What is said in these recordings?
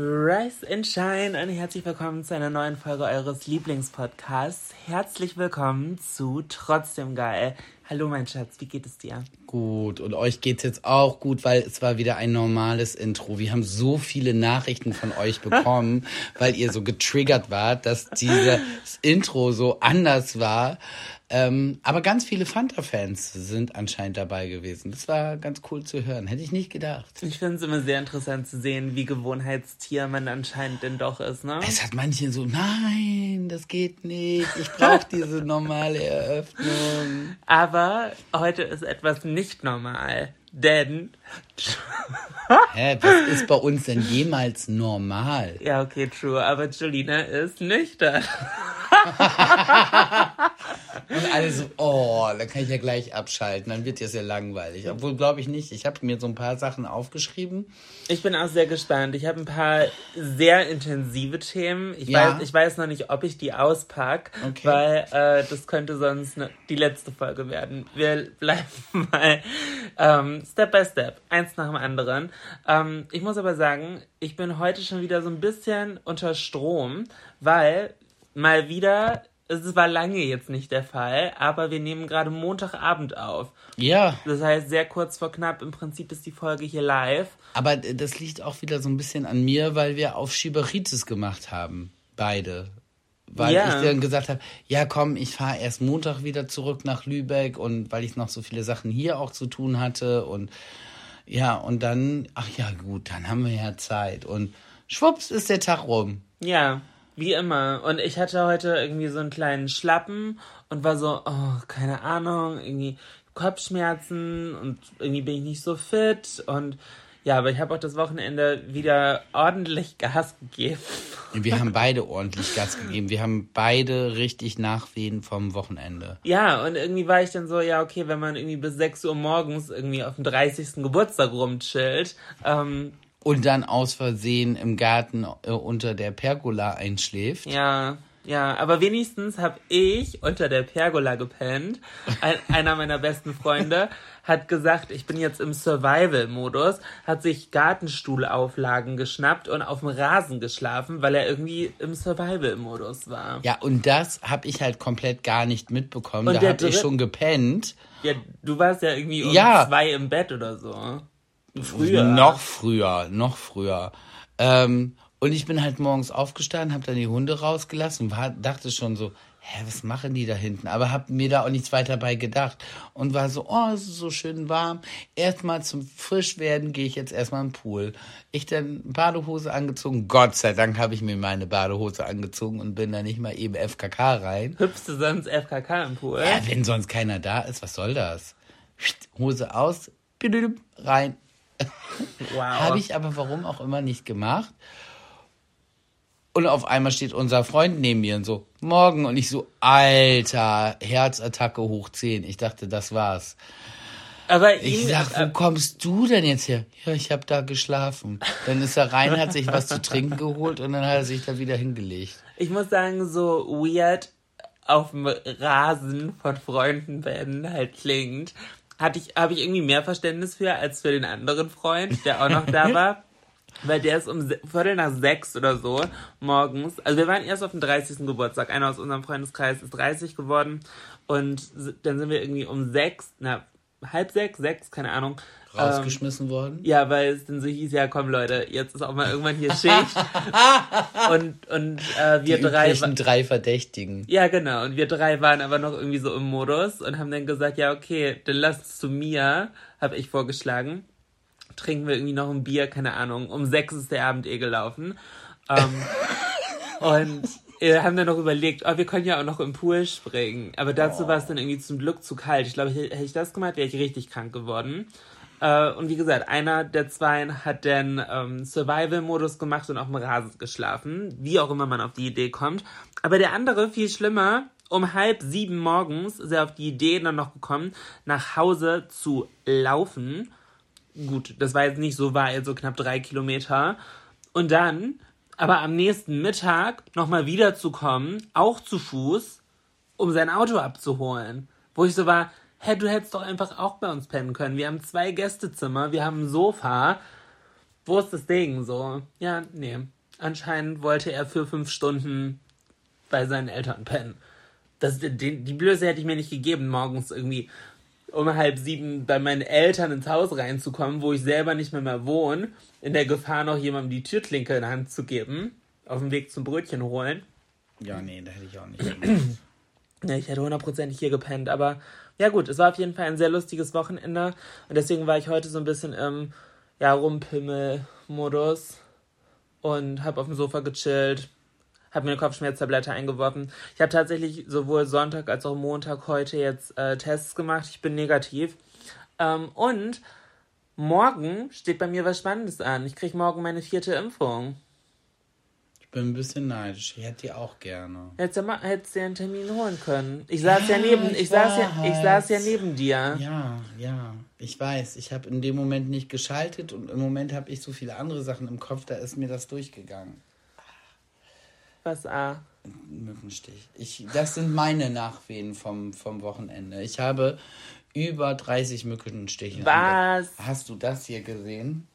Rise and Shine und herzlich willkommen zu einer neuen Folge eures Lieblingspodcasts. Herzlich willkommen zu Trotzdem Geil. Hallo mein Schatz, wie geht es dir? Gut, und euch geht's jetzt auch gut, weil es war wieder ein normales Intro. Wir haben so viele Nachrichten von euch bekommen, weil ihr so getriggert wart, dass dieses Intro so anders war. Ähm, aber ganz viele Fanta-Fans sind anscheinend dabei gewesen. Das war ganz cool zu hören. Hätte ich nicht gedacht. Ich finde es immer sehr interessant zu sehen, wie Gewohnheitstier man anscheinend denn doch ist, ne? Es hat manche so, nein, das geht nicht. Ich brauche diese normale Eröffnung. Aber heute ist etwas nicht normal, denn Hä, was ist bei uns denn jemals normal? ja, okay, true, aber Julina ist nüchtern. Und alle so, oh, dann kann ich ja gleich abschalten, dann wird ja langweilig. Obwohl, glaube ich nicht. Ich habe mir so ein paar Sachen aufgeschrieben. Ich bin auch sehr gespannt. Ich habe ein paar sehr intensive Themen. Ich, Ja. weiß, ich weiß noch nicht, ob ich die auspack, Okay. weil äh, das könnte sonst ne, die letzte Folge werden. Wir bleiben mal ähm, Step by Step, eins nach dem anderen. Ähm, ich muss aber sagen, ich bin heute schon wieder so ein bisschen unter Strom, weil mal wieder, es war lange jetzt nicht der Fall, aber wir nehmen gerade Montagabend auf. Ja, Das heißt, sehr kurz vor knapp, im Prinzip ist die Folge hier live. aber das liegt auch wieder so ein bisschen an mir, weil wir auf Schieberitis gemacht haben. Beide. Weil Ja. ich dann gesagt habe, ja komm, ich fahre erst Montag wieder zurück nach Lübeck und weil ich noch so viele Sachen hier auch zu tun hatte und ja, und dann, ach ja gut, dann haben wir ja Zeit und schwupps ist der Tag rum. Ja, wie immer. Und ich hatte heute irgendwie so einen kleinen Schlappen und war so, oh, keine Ahnung, irgendwie Kopfschmerzen und irgendwie bin ich nicht so fit und ja, aber ich habe auch das Wochenende wieder ordentlich Gas gegeben. Wir haben beide ordentlich Gas gegeben. Wir haben beide richtig Nachwehen vom Wochenende. Ja, und irgendwie war ich dann so, ja, okay, wenn man irgendwie bis 6 Uhr morgens irgendwie auf dem 30. Geburtstag rumchillt, ähm, Und dann aus Versehen im Garten äh, unter der Pergola einschläft. Ja, ja, aber wenigstens habe ich unter der Pergola gepennt. Ein, einer meiner besten Freunde hat gesagt, ich bin jetzt im Survival-Modus, hat sich Gartenstuhlauflagen geschnappt und auf dem Rasen geschlafen, weil er irgendwie im Survival-Modus war. Ja, und das habe ich halt komplett gar nicht mitbekommen. Und da habe ich schon gepennt. Ja, du warst ja irgendwie um Ja. zwei im Bett oder so. Früher. Noch früher, noch früher. Ähm, und ich bin halt morgens aufgestanden, habe dann die Hunde rausgelassen, war, dachte schon so, hä, was machen die da hinten? Aber habe mir da auch nichts weiter bei gedacht. Und war so, oh, es ist so schön warm. Erstmal zum Frischwerden gehe ich jetzt erstmal im Pool. Ich dann Badehose angezogen. Gott sei Dank habe ich mir meine Badehose angezogen und bin da nicht mal eben FKK rein. Hüpfst du sonst FKK im Pool? Ja, wenn sonst keiner da ist, was soll das? Hose aus, rein. wow. Habe ich aber warum auch immer nicht gemacht. Und auf einmal steht unser Freund neben mir und so, morgen. Und ich so, Alter, Herzattacke hoch 10. Ich dachte, das war's. Aber Ich ihm- sag, wo kommst du denn jetzt her? Ja, ich habe da geschlafen. Dann ist er rein, hat sich was zu trinken geholt und dann hat er sich da wieder hingelegt. Ich muss sagen, so weird auf dem Rasen von Freunden werden halt klingt, hatte ich, habe ich irgendwie mehr Verständnis für als für den anderen Freund, der auch noch da war. Weil der ist um Viertel nach sechs oder so morgens. Also wir waren erst auf dem 30. Geburtstag. Einer aus unserem Freundeskreis ist 30 geworden. Und dann sind wir irgendwie um sechs, na, halb sechs, sechs, keine Ahnung, Rausgeschmissen worden? Ja, weil es dann so hieß, ja komm Leute, jetzt ist auch mal irgendwann hier Schicht. und und äh, wir Die drei. drei Verdächtigen. Ja, genau. Und wir drei waren aber noch irgendwie so im Modus und haben dann gesagt, ja, okay, dann lass uns zu mir, habe ich vorgeschlagen. Trinken wir irgendwie noch ein Bier, keine Ahnung. Um sechs ist der Abend eh gelaufen. Ähm, und wir haben dann noch überlegt, oh, wir können ja auch noch im Pool springen. Aber dazu war es dann irgendwie zum Glück zu kalt. Ich glaube, hätte ich das gemacht, wäre ich richtig krank geworden. Äh, und wie gesagt, einer der zwei hat dann ähm, Survival-Modus gemacht und auf dem Rasen geschlafen. Wie auch immer man auf die Idee kommt. Aber der andere, viel schlimmer, um halb sieben morgens ist er auf die Idee dann noch gekommen, nach Hause zu laufen. Gut, das war jetzt nicht so weit, so knapp drei Kilometer. Und dann, aber am nächsten Mittag nochmal wiederzukommen, auch zu Fuß, um sein Auto abzuholen. Wo ich so war, hä, du hättest doch einfach auch bei uns pennen können. Wir haben zwei Gästezimmer, wir haben ein Sofa. Wo ist das Ding? So, ja, nee. Anscheinend wollte er für fünf Stunden bei seinen Eltern pennen. Das, die, die Blöße hätte ich mir nicht gegeben, morgens irgendwie um halb sieben bei meinen Eltern ins Haus reinzukommen, wo ich selber nicht mehr, mehr wohne, in der Gefahr noch jemandem die Türklinke in die Hand zu geben, auf dem Weg zum Brötchen holen. Ja, nee, da hätte ich auch nicht. Ja, ich hätte hundertprozentig hier gepennt, aber ja gut, es war auf jeden Fall ein sehr lustiges Wochenende und deswegen war ich heute so ein bisschen im ja, Rumpimmel-Modus und habe auf dem Sofa gechillt, habe mir eine Kopfschmerztablette eingeworfen. Ich habe tatsächlich sowohl Sonntag als auch Montag heute jetzt äh, Tests gemacht. Ich bin negativ. Ähm, und morgen steht bei mir was Spannendes an. Ich kriege morgen meine vierte Impfung. Ich bin ein bisschen neidisch. Ich hätte die auch gerne. Hättest du mal, hättest du ja einen Termin holen können. Ich saß ja, neben, ich, ich saß ja, ich saß ja neben dir. Ja, ja, ich weiß. Ich habe in dem Moment nicht geschaltet und im Moment habe ich so viele andere Sachen im Kopf, da ist mir das durchgegangen. Was, ah. Mückenstich. Ich, das sind meine Nachwehen vom, vom Wochenende. Ich habe über 30 Mückenstiche. Was? Hast du das hier gesehen?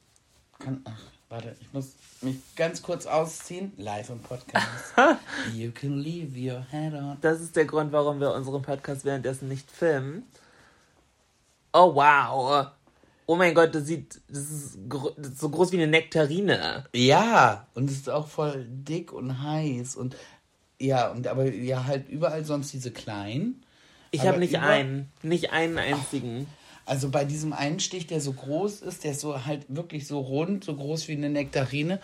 Kann, ach, warte, ich muss mich ganz kurz ausziehen. Live im Podcast. you can leave your head on. Das ist der Grund, warum wir unseren Podcast währenddessen nicht filmen. Oh, wow. Oh mein Gott, das sieht, das ist, das ist so groß wie eine Nektarine. Ja, und es ist auch voll dick und heiß und ja, und aber ja halt überall sonst diese kleinen. Ich habe nicht einen, nicht einen einzigen. Also bei diesem einen Stich, der so groß ist, der ist so halt wirklich so rund, so groß wie eine Nektarine.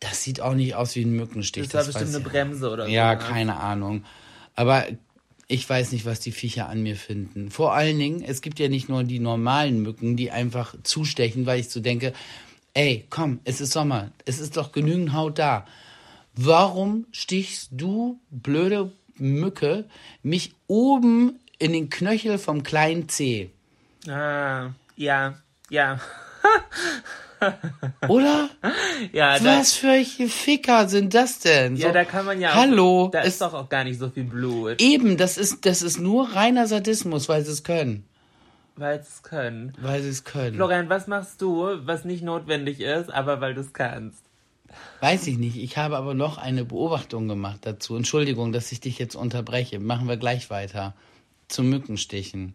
Das sieht auch nicht aus wie ein Mückenstich. Das war weiß bestimmt eine. Bremse oder so. Ja, ne? keine Ahnung. Aber ich weiß nicht, was die Viecher an mir finden. Vor allen Dingen, es gibt ja nicht nur die normalen Mücken, die einfach zustechen, weil ich so denke, ey, komm, es ist Sommer, es ist doch genügend Haut da. Warum stichst du, blöde Mücke, mich oben in den Knöchel vom kleinen Zeh? Ah, ja, ja. Oder? Ja, da, Was für welche Ficker sind das denn? ja, So, da kann man ja auch, Hallo, Da es- ist doch auch gar nicht so viel Blut, Eben, das ist, das ist nur reiner Sadismus, weil sie es können. weil es können. Weil sie es können. Florian, was machst du, was nicht notwendig ist, aber weil du es kannst? Weiß ich nicht. Ich habe aber noch eine Beobachtung gemacht dazu. Entschuldigung, dass ich dich jetzt unterbreche. Machen wir gleich weiter. Zum Mückenstichen.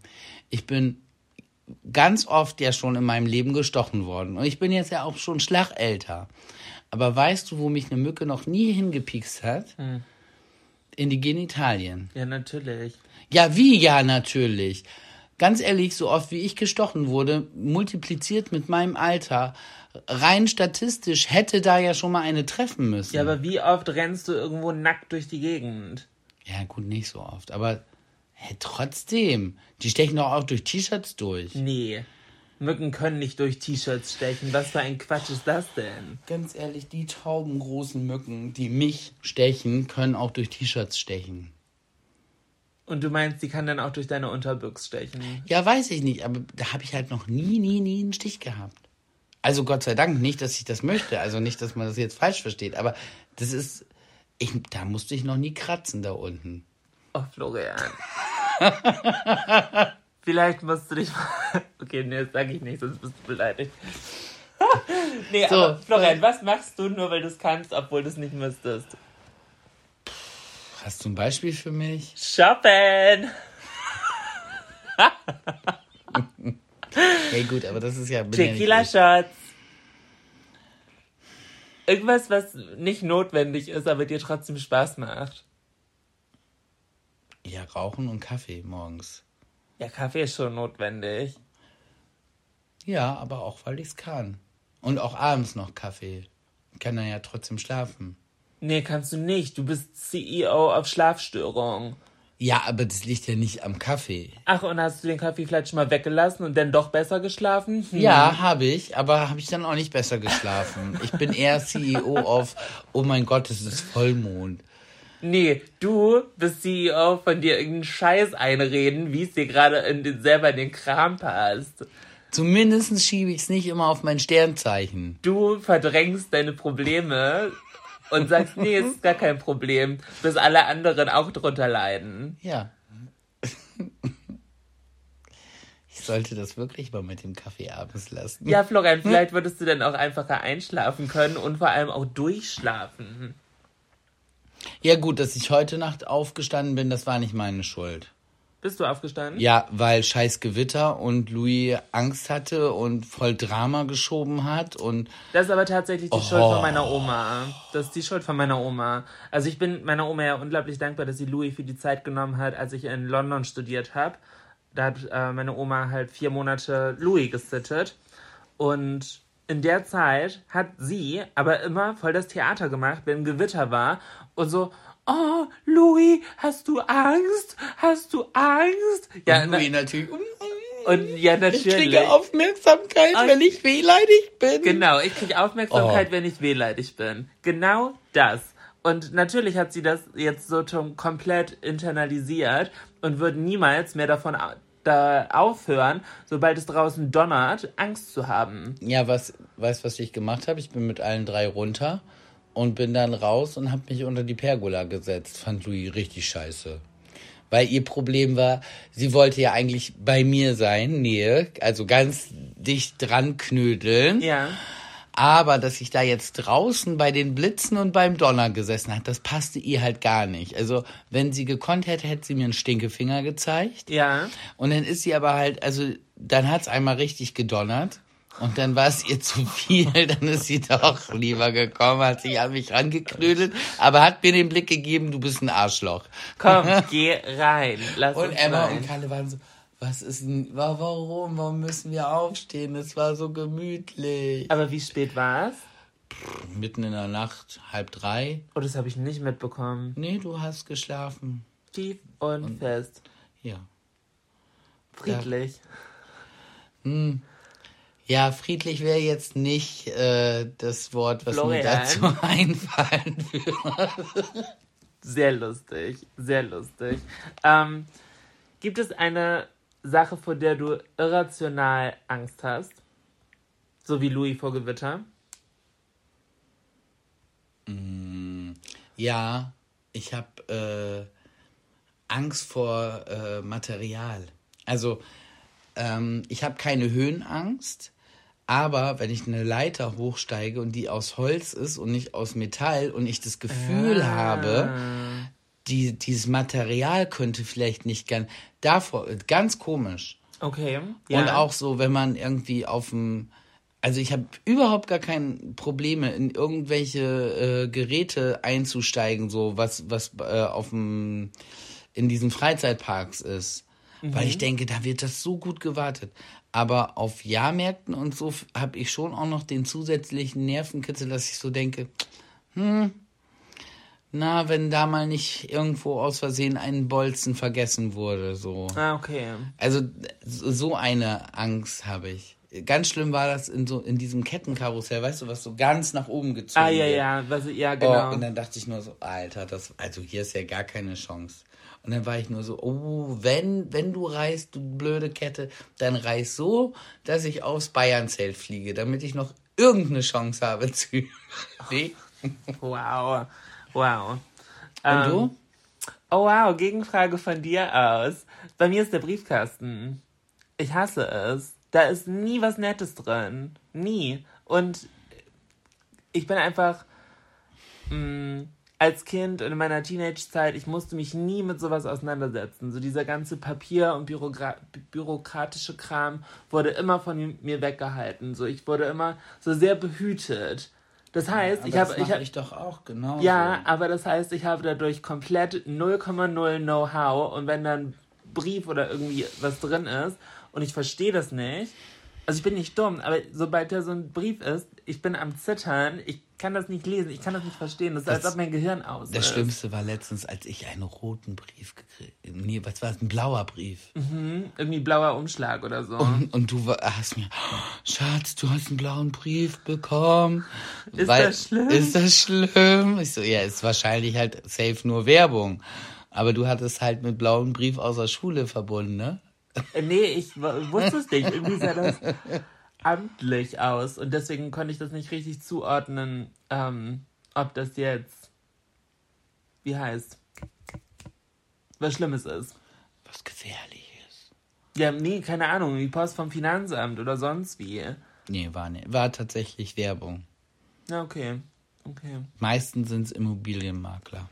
Ich bin ganz oft ja schon in meinem Leben gestochen worden. Und ich bin jetzt ja auch schon schlagälter. Aber weißt du, wo mich eine Mücke noch nie hingepiekst hat? In die Genitalien. Ja, natürlich. Ja, wie? Ja, natürlich. Ganz ehrlich, so oft wie ich gestochen wurde, multipliziert mit meinem Alter, rein statistisch hätte da ja schon mal eine treffen müssen. Ja, aber wie oft rennst du irgendwo nackt durch die Gegend? Ja, gut, nicht so oft. Aber hä, trotzdem, die stechen doch auch durch T-Shirts durch. Nee. Mücken können nicht durch T-Shirts stechen. Was für ein Quatsch ist das denn? Ganz ehrlich, die taubengroßen Mücken, die mich stechen, können auch durch T-Shirts stechen. Und du meinst, die kann dann auch durch deine Unterbüchs stechen? Ja, weiß ich nicht, aber da habe ich halt noch nie, nie, nie einen Stich gehabt. Also Gott sei Dank nicht, dass ich das möchte. Also nicht, dass man das jetzt falsch versteht. Aber das ist, ich, da musste ich noch nie kratzen da unten. Oh, Florian. Vielleicht musst du dich mal... Okay, nee, das sag ich nicht, sonst bist du beleidigt. nee, So. aber Florian, was machst du nur, weil du es kannst, obwohl du es nicht müsstest? Hast du ein Beispiel für mich? Shoppen! Hey, gut, aber das ist ja. Tequila. Shots. Irgendwas, was nicht notwendig ist, aber dir trotzdem Spaß macht. Ja, Rauchen und Kaffee morgens. Ja, Kaffee ist schon notwendig. Ja, aber auch, weil ich's kann. Und auch abends noch Kaffee. Ich kann dann ja trotzdem schlafen. Nee, kannst du nicht. Du bist CEO auf Schlafstörung. Ja, aber das liegt ja nicht am Kaffee. Ach, und hast du den Kaffee vielleicht schon mal weggelassen und dann doch besser geschlafen? Hm. Ja, habe ich, aber habe ich dann auch nicht besser geschlafen. Ich bin eher CEO auf, oh mein Gott, es ist Vollmond. Nee, du bist CEO von dir irgendeinen Scheiß einreden, wie es dir gerade in den, selber in den Kram passt. Zumindest schiebe ich es nicht immer auf mein Sternzeichen. Du verdrängst deine Probleme und sagst, nee, es ist gar kein Problem, bis alle anderen auch drunter leiden. Ja. Ich sollte das wirklich mal mit dem Kaffee abends lassen. Ja, Florian, vielleicht würdest du dann auch einfacher einschlafen können und vor allem auch durchschlafen. Ja, gut, dass ich heute Nacht aufgestanden bin, das war nicht meine Schuld. Bist du aufgestanden? Ja, weil scheiß Gewitter und Louis Angst hatte und voll Drama geschoben hat und Das ist aber tatsächlich die Oh. Schuld von meiner Oma. Das ist die Schuld von meiner Oma. Also ich bin meiner Oma ja unglaublich dankbar, dass sie Louis für die Zeit genommen hat, als ich in London studiert habe. Da hat äh, meine Oma halt vier Monate Louis gesittet. Und in der Zeit hat sie aber immer voll das Theater gemacht, wenn Gewitter war. Und so, oh, Louis, hast du Angst? Hast du Angst? Ja, und na, Louis natürlich. und ja, Ich natürlich. kriege Aufmerksamkeit, Ah, wenn ich wehleidig bin. Genau, ich kriege Aufmerksamkeit, Oh. wenn ich wehleidig bin. Genau das. Und natürlich hat sie das jetzt so komplett internalisiert und wird niemals mehr davon da aufhören, sobald es draußen donnert, Angst zu haben. Ja, was, weißt was ich gemacht habe? Ich bin mit allen drei runter und bin dann raus und habe mich unter die Pergola gesetzt. Fand Louis richtig scheiße. Weil ihr Problem war, sie wollte ja eigentlich bei mir sein, Nähe, also ganz dicht dran knödeln. Ja. Aber dass ich da jetzt draußen bei den Blitzen und beim Donner gesessen hat, das passte ihr halt gar nicht. Also, wenn sie gekonnt hätte, hätte sie mir einen Stinkefinger gezeigt. Ja. Und dann ist sie aber halt, also dann hat's einmal richtig gedonnert. Und dann war es ihr zu viel, dann ist sie doch lieber gekommen, hat sich an mich rangeknödelt, aber hat mir den Blick gegeben, du bist ein Arschloch. Komm, geh rein. Lass Und Emma rein. und Kalle waren so, was ist denn, wa- warum, warum müssen wir aufstehen? Es war so gemütlich. Aber wie spät war es? Mitten in der Nacht, halb drei. Oh, das habe ich nicht mitbekommen. Nee, du hast geschlafen. Tief und fest. Ja. Friedlich. Ja, friedlich wäre jetzt nicht äh, das Wort, was Florian. mir dazu einfallen würde. Sehr lustig, sehr lustig. Ähm, gibt es eine Sache, vor der du irrational Angst hast? So wie Louis vor Gewitter? Ja, ich habe äh, Angst vor äh, Material. Also, ähm, ich habe keine Höhenangst, aber wenn ich eine Leiter hochsteige und die aus Holz ist und nicht aus Metall und ich das Gefühl habe, die, dieses Material könnte vielleicht nicht ganz, davor, ganz komisch. Okay. Und auch so, wenn man irgendwie auf dem. Also ich habe überhaupt gar keine Probleme, in irgendwelche äh, Geräte einzusteigen, so was, was äh, auf dem in diesen Freizeitparks ist. Weil ich denke, da wird das so gut gewartet. Aber auf Jahrmärkten und so habe ich schon auch noch den zusätzlichen Nervenkitzel, dass ich so denke, hm, na, wenn da mal nicht irgendwo aus Versehen ein Bolzen vergessen wurde, so. Ah, okay. Also so eine Angst habe ich. Ganz schlimm war das in so in diesem Kettenkarussell, weißt du, was so ganz nach oben gezogen Ah, ja, wird. ja, was, ja, Oh, genau. und dann dachte ich nur so, Alter, das also hier ist ja gar keine Chance. Und dann war ich nur so, oh, wenn wenn du reist, du blöde Kette, dann reiß so, dass ich aufs Bayernzelt fliege, damit ich noch irgendeine Chance habe zu überleben. Wow. Wow. Und Ähm, du? Oh wow, Gegenfrage von dir aus. Bei mir ist der Briefkasten. Ich hasse es. Da ist nie was Nettes drin. Nie. Und ich bin einfach. Mh, als Kind in meiner Teenage-Zeit, ich musste mich nie mit sowas auseinandersetzen. So dieser ganze Papier- und Bürogra bürokratische Kram wurde immer von mir weggehalten. So ich wurde immer so sehr behütet. Das heißt, Aber ich habe ich ich doch auch genau. ja, aber das heißt, ich habe dadurch komplett 0,0 Know-how und wenn dann Brief oder irgendwie was drin ist und ich verstehe das nicht, also ich bin nicht dumm, aber sobald da so ein Brief ist, ich bin am Zittern, ich kann das nicht lesen, ich kann das nicht verstehen, das ist, als Das- ob mein Gehirn aus Das ist. Schlimmste war letztens, als ich einen roten Brief gekriegt Nee, was war das? Ein blauer Brief. Irgendwie blauer Umschlag oder so. Und, und du war- hast mir, Schatz, du hast einen blauen Brief bekommen. Ist das schlimm? Ist das schlimm? Ich so, ja, ist wahrscheinlich halt safe nur Werbung. Aber du hattest halt mit blauen Brief aus der Schule verbunden, ne? Äh, nee, ich wusste es nicht, irgendwie sah das amtlich aus und deswegen konnte ich das nicht richtig zuordnen, ähm, ob das jetzt, wie heißt, was Schlimmes ist. Was Gefährliches. Ja, nee, keine Ahnung, die Post vom Finanzamt oder sonst wie. Nee, war, ne, war tatsächlich Werbung. Na, okay. Okay. Meistens sind es Immobilienmakler.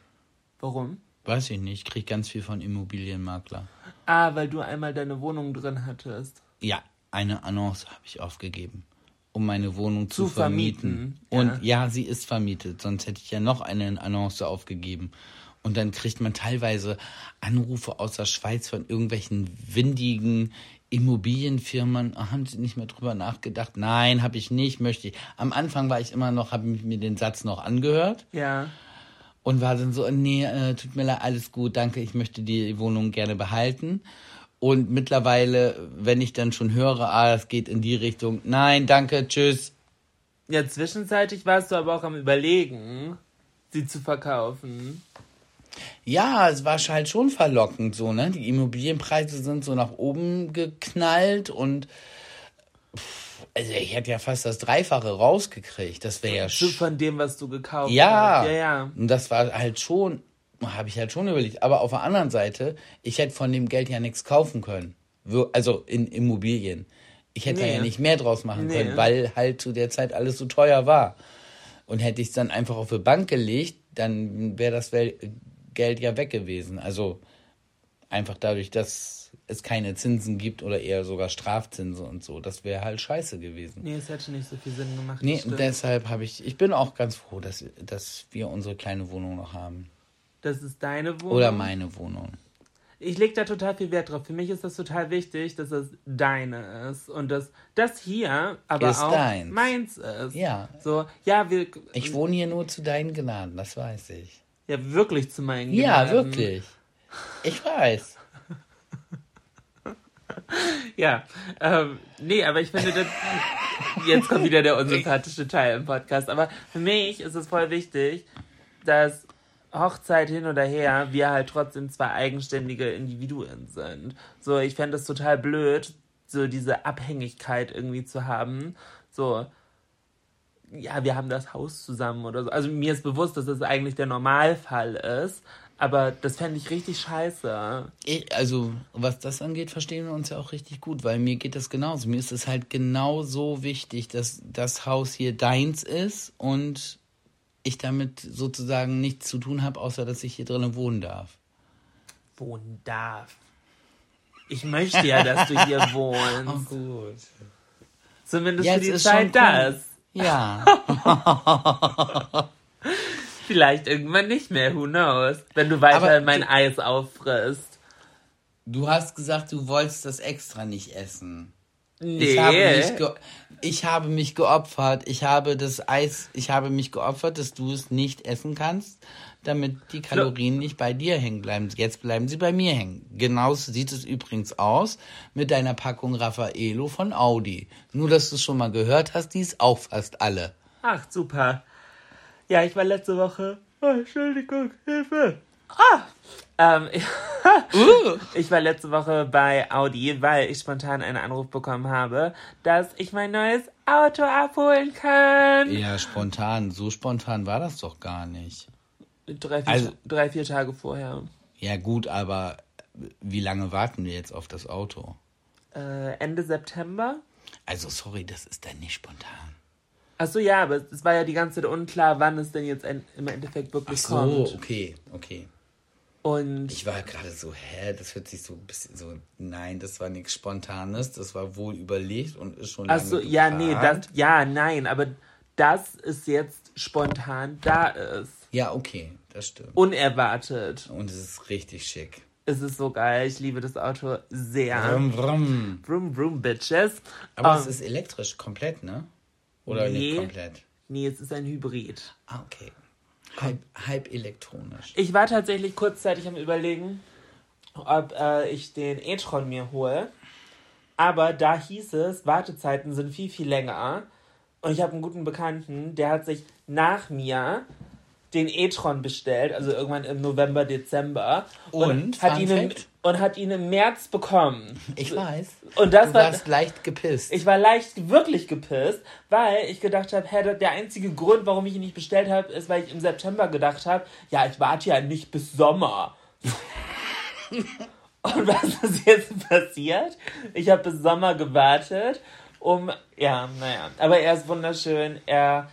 Warum? Weiß ich nicht, ich krieg ganz viel von Immobilienmakler. Ah, weil du einmal deine Wohnung drin hattest. Ja, eine Annonce habe ich aufgegeben, um meine Wohnung zu, Zu vermieten, vermieten. Und ja, sie ist vermietet, sonst hätte ich ja noch eine Annonce aufgegeben. Und dann kriegt man teilweise Anrufe aus der Schweiz von irgendwelchen windigen Immobilienfirmen. Ah, Haben Sie nicht mehr drüber nachgedacht? Nein, habe ich nicht, möchte ich. Am Anfang war ich immer noch, habe mir den Satz noch angehört Ja. und war dann so, nee, äh, tut mir leid, alles gut, danke, ich möchte die Wohnung gerne behalten. Und mittlerweile, wenn ich dann schon höre, ah, das geht in die Richtung, nein, danke, tschüss. Ja, zwischenzeitlich warst du aber auch am Überlegen, sie zu verkaufen. Ja, es war halt schon verlockend so, ne? Die Immobilienpreise sind so nach oben geknallt und pff, also ich hätte ja fast das Dreifache rausgekriegt. Das wäre ja So sch- von dem, was du gekauft Ja. hast. Ja, ja. Und das war halt schon, habe ich halt schon überlegt. Aber auf der anderen Seite, ich hätte von dem Geld ja nichts kaufen können. Also in Immobilien. Ich hätte Nee. ja nicht mehr draus machen Nee. können, weil halt zu der Zeit alles so teuer war. Und hätte ich es dann einfach auf die Bank gelegt, dann wäre das Geld ja weg gewesen. Also einfach dadurch, dass es keine Zinsen gibt oder eher sogar Strafzinsen und so. Das wäre halt scheiße gewesen. Nee, es hätte nicht so viel Sinn gemacht. Nee, deshalb habe ich, ich bin auch ganz froh, dass, dass wir unsere kleine Wohnung noch haben. Das ist deine Wohnung. Oder meine Wohnung. Ich lege da total viel Wert drauf. Für mich ist das total wichtig, dass es deine ist. Und dass das hier aber Ist auch deins. meins ist. Ja. So, ja, wir. Ich wohne hier nur zu deinen Gnaden, das weiß ich. Ja, wirklich zu meinen Ja, Gnaden. wirklich. Ich weiß. Ja, ähm, nee, aber ich finde, das, jetzt kommt wieder der unsympathische Teil im Podcast. Aber für mich ist es voll wichtig, dass Hochzeit hin oder her, wir halt trotzdem zwei eigenständige Individuen sind. So, ich fände es total blöd, so diese Abhängigkeit irgendwie zu haben. So, ja, wir haben das Haus zusammen oder so. Also mir ist bewusst, dass das eigentlich der Normalfall ist. Aber das fände ich richtig scheiße. Ich, also, was das angeht, verstehen wir uns ja auch richtig gut, weil mir geht das genauso. Mir ist es halt genauso wichtig, dass das Haus hier deins ist und ich damit sozusagen nichts zu tun habe, außer dass ich hier drinnen wohnen darf. wohnen darf. Ich möchte ja, dass du hier wohnst. gut. Zumindest Ja, für die ist Zeit das. cool. Ja. Vielleicht irgendwann nicht mehr, who knows? Wenn du weiter mein du- Eis auffrisst. Du hast gesagt, du wolltest das extra nicht essen. Nee. Ich habe, mich ge ich habe mich geopfert. Ich habe das Eis, ich habe mich geopfert, dass du es nicht essen kannst, damit die Kalorien nicht bei dir hängen bleiben. Jetzt bleiben sie bei mir hängen. Genauso sieht es übrigens aus mit deiner Packung Raffaello von Audi. Nur, dass du es schon mal gehört hast, die ist auch fast alle. Ach, super. Ja, ich war letzte Woche. Oh, Entschuldigung, Hilfe. Ah! Ähm, ich war letzte Woche bei Audi, weil ich spontan einen Anruf bekommen habe, dass ich mein neues Auto abholen kann. Ja, spontan. So spontan war das doch gar nicht. Drei, vier, Also- drei, vier Tage vorher. Ja, gut, aber wie lange warten wir jetzt auf das Auto? Äh, Ende September. Also, sorry, das ist dann nicht spontan. Achso, ja, aber es war ja die ganze Zeit unklar, wann es denn jetzt im Endeffekt wirklich So, kommt. okay, okay. Und Ich war gerade so, hä, das hört sich so ein bisschen so, nein, das war nichts Spontanes, das war wohl überlegt und ist schon Achso, ja, nee, das, ja, nein, aber das ist jetzt spontan da ist. Ja, okay, das stimmt. Unerwartet. Und es ist richtig schick. Es ist so geil. Ich liebe das Auto sehr. Vroom, vroom. Vroom, vroom, Bitches. Aber Ähm, es ist elektrisch komplett, ne? Oder Nee. nicht komplett? Nee, es ist ein Hybrid. Ah, okay. Halb, halb elektronisch. Ich war tatsächlich kurzzeitig am Überlegen, ob äh, ich den e-tron mir hole. Aber da hieß es, Wartezeiten sind viel, viel länger. Und ich habe einen guten Bekannten, der hat sich nach mir den e-tron bestellt, also irgendwann im November, Dezember. Und? hat Fun ihn im? Und hat ihn im März bekommen. Ich weiß. Und das du war- warst leicht gepisst. Ich war leicht wirklich gepisst, weil ich gedacht habe, hä, der einzige Grund, warum ich ihn nicht bestellt habe, ist, weil ich im September gedacht habe, ja, ich warte ja nicht bis Sommer. Und was ist jetzt passiert? Ich habe bis Sommer gewartet, um, ja, naja, aber er ist wunderschön, er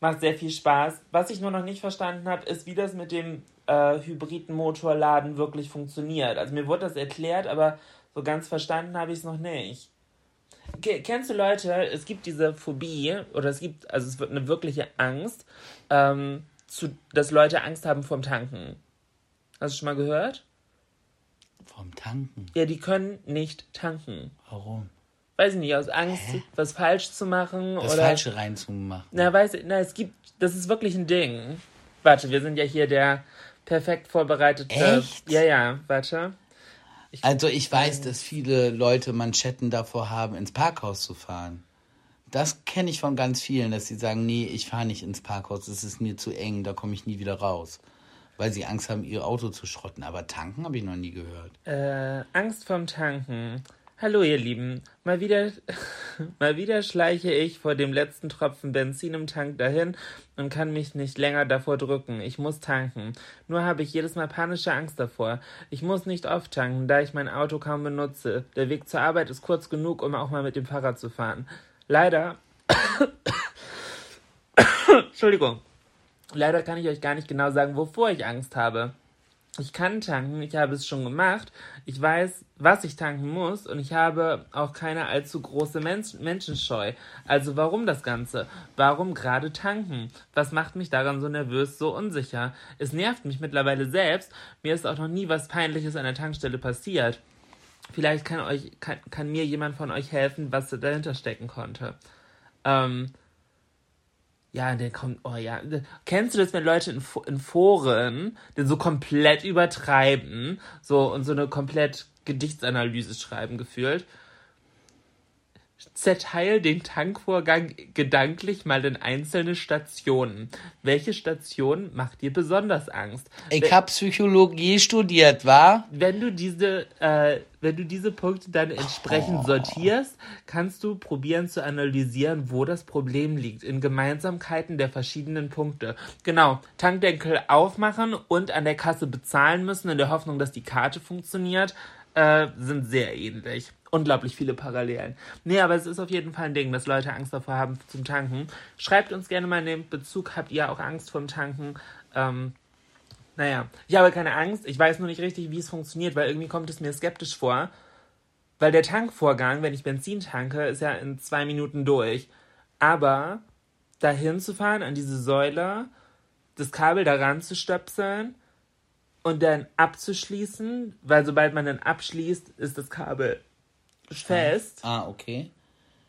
macht sehr viel Spaß. Was ich nur noch nicht verstanden habe, ist, wie das mit dem äh, hybriden Motorladen wirklich funktioniert. Also mir wurde das erklärt, aber so ganz verstanden habe ich es noch nicht. Ke- Kennst du Leute, es gibt diese Phobie, oder es gibt, also es wird eine wirkliche Angst, ähm, zu, dass Leute Angst haben vorm Tanken. Hast du schon mal gehört? Vom Tanken. Ja, die können nicht tanken. Warum? Weiß ich nicht, aus Angst, was falsch zu machen Das oder. Falsche reinzumachen. Na, weiß ich, na, es gibt, das ist wirklich ein Ding. Warte, wir sind ja hier der perfekt vorbereitete. Echt? Ja, ja, warte. Also ich weiß, dass viele Leute Manschetten davor haben, ins Parkhaus zu fahren. Das kenne ich von ganz vielen, dass sie sagen, nee, ich fahre nicht ins Parkhaus, es ist mir zu eng, da komme ich nie wieder raus. Weil sie Angst haben, ihr Auto zu schrotten. Aber tanken habe ich noch nie gehört. Äh, Angst vorm Tanken. Hallo ihr Lieben, mal wieder, mal wieder schleiche ich vor dem letzten Tropfen Benzin im Tank dahin und kann mich nicht länger davor drücken. Ich muss tanken. Nur habe ich jedes Mal panische Angst davor. Ich muss nicht oft tanken, da ich mein Auto kaum benutze. Der Weg zur Arbeit ist kurz genug, um auch mal mit dem Fahrrad zu fahren. Leider. Entschuldigung. Leider kann ich euch gar nicht genau sagen, wovor ich Angst habe. Ich kann tanken, ich habe es schon gemacht, ich weiß, was ich tanken muss und ich habe auch keine allzu große Men Menschenscheu. Also warum das Ganze? Warum gerade tanken? Was macht mich daran so nervös, so unsicher? Es nervt mich mittlerweile selbst, mir ist auch noch nie was Peinliches an der Tankstelle passiert. Vielleicht kann, euch, kann, kann mir jemand von euch helfen, was dahinter stecken konnte. Ähm, ja, der kommt, oh ja. Kennst du das, wenn Leute in, in Foren den so komplett übertreiben, so und so eine komplett Gedichtsanalyse schreiben gefühlt? Zerteil den Tankvorgang gedanklich mal in einzelne Stationen. Welche Station macht dir besonders Angst? Ich habe Psychologie studiert, war? wenn du diese, äh, wenn du diese Punkte dann entsprechend sortierst, kannst du probieren zu analysieren, wo das Problem liegt, in Gemeinsamkeiten der verschiedenen Punkte. Genau, Tankdeckel aufmachen und an der Kasse bezahlen müssen, in der Hoffnung, dass die Karte funktioniert, äh, sind sehr ähnlich. Unglaublich viele Parallelen. Nee, aber es ist auf jeden Fall ein Ding, dass Leute Angst davor haben zum Tanken. Schreibt uns gerne mal in den Bezug, habt ihr auch Angst vorm Tanken? Ähm, naja, ich habe keine Angst. Ich weiß nur nicht richtig, wie es funktioniert, weil irgendwie kommt es mir skeptisch vor. Weil der Tankvorgang, wenn ich Benzin tanke, ist ja in zwei Minuten durch. Aber dahin zu fahren, an diese Säule, das Kabel daran zu stöpseln und dann abzuschließen, weil sobald man dann abschließt, ist das Kabel fest. Ah, okay.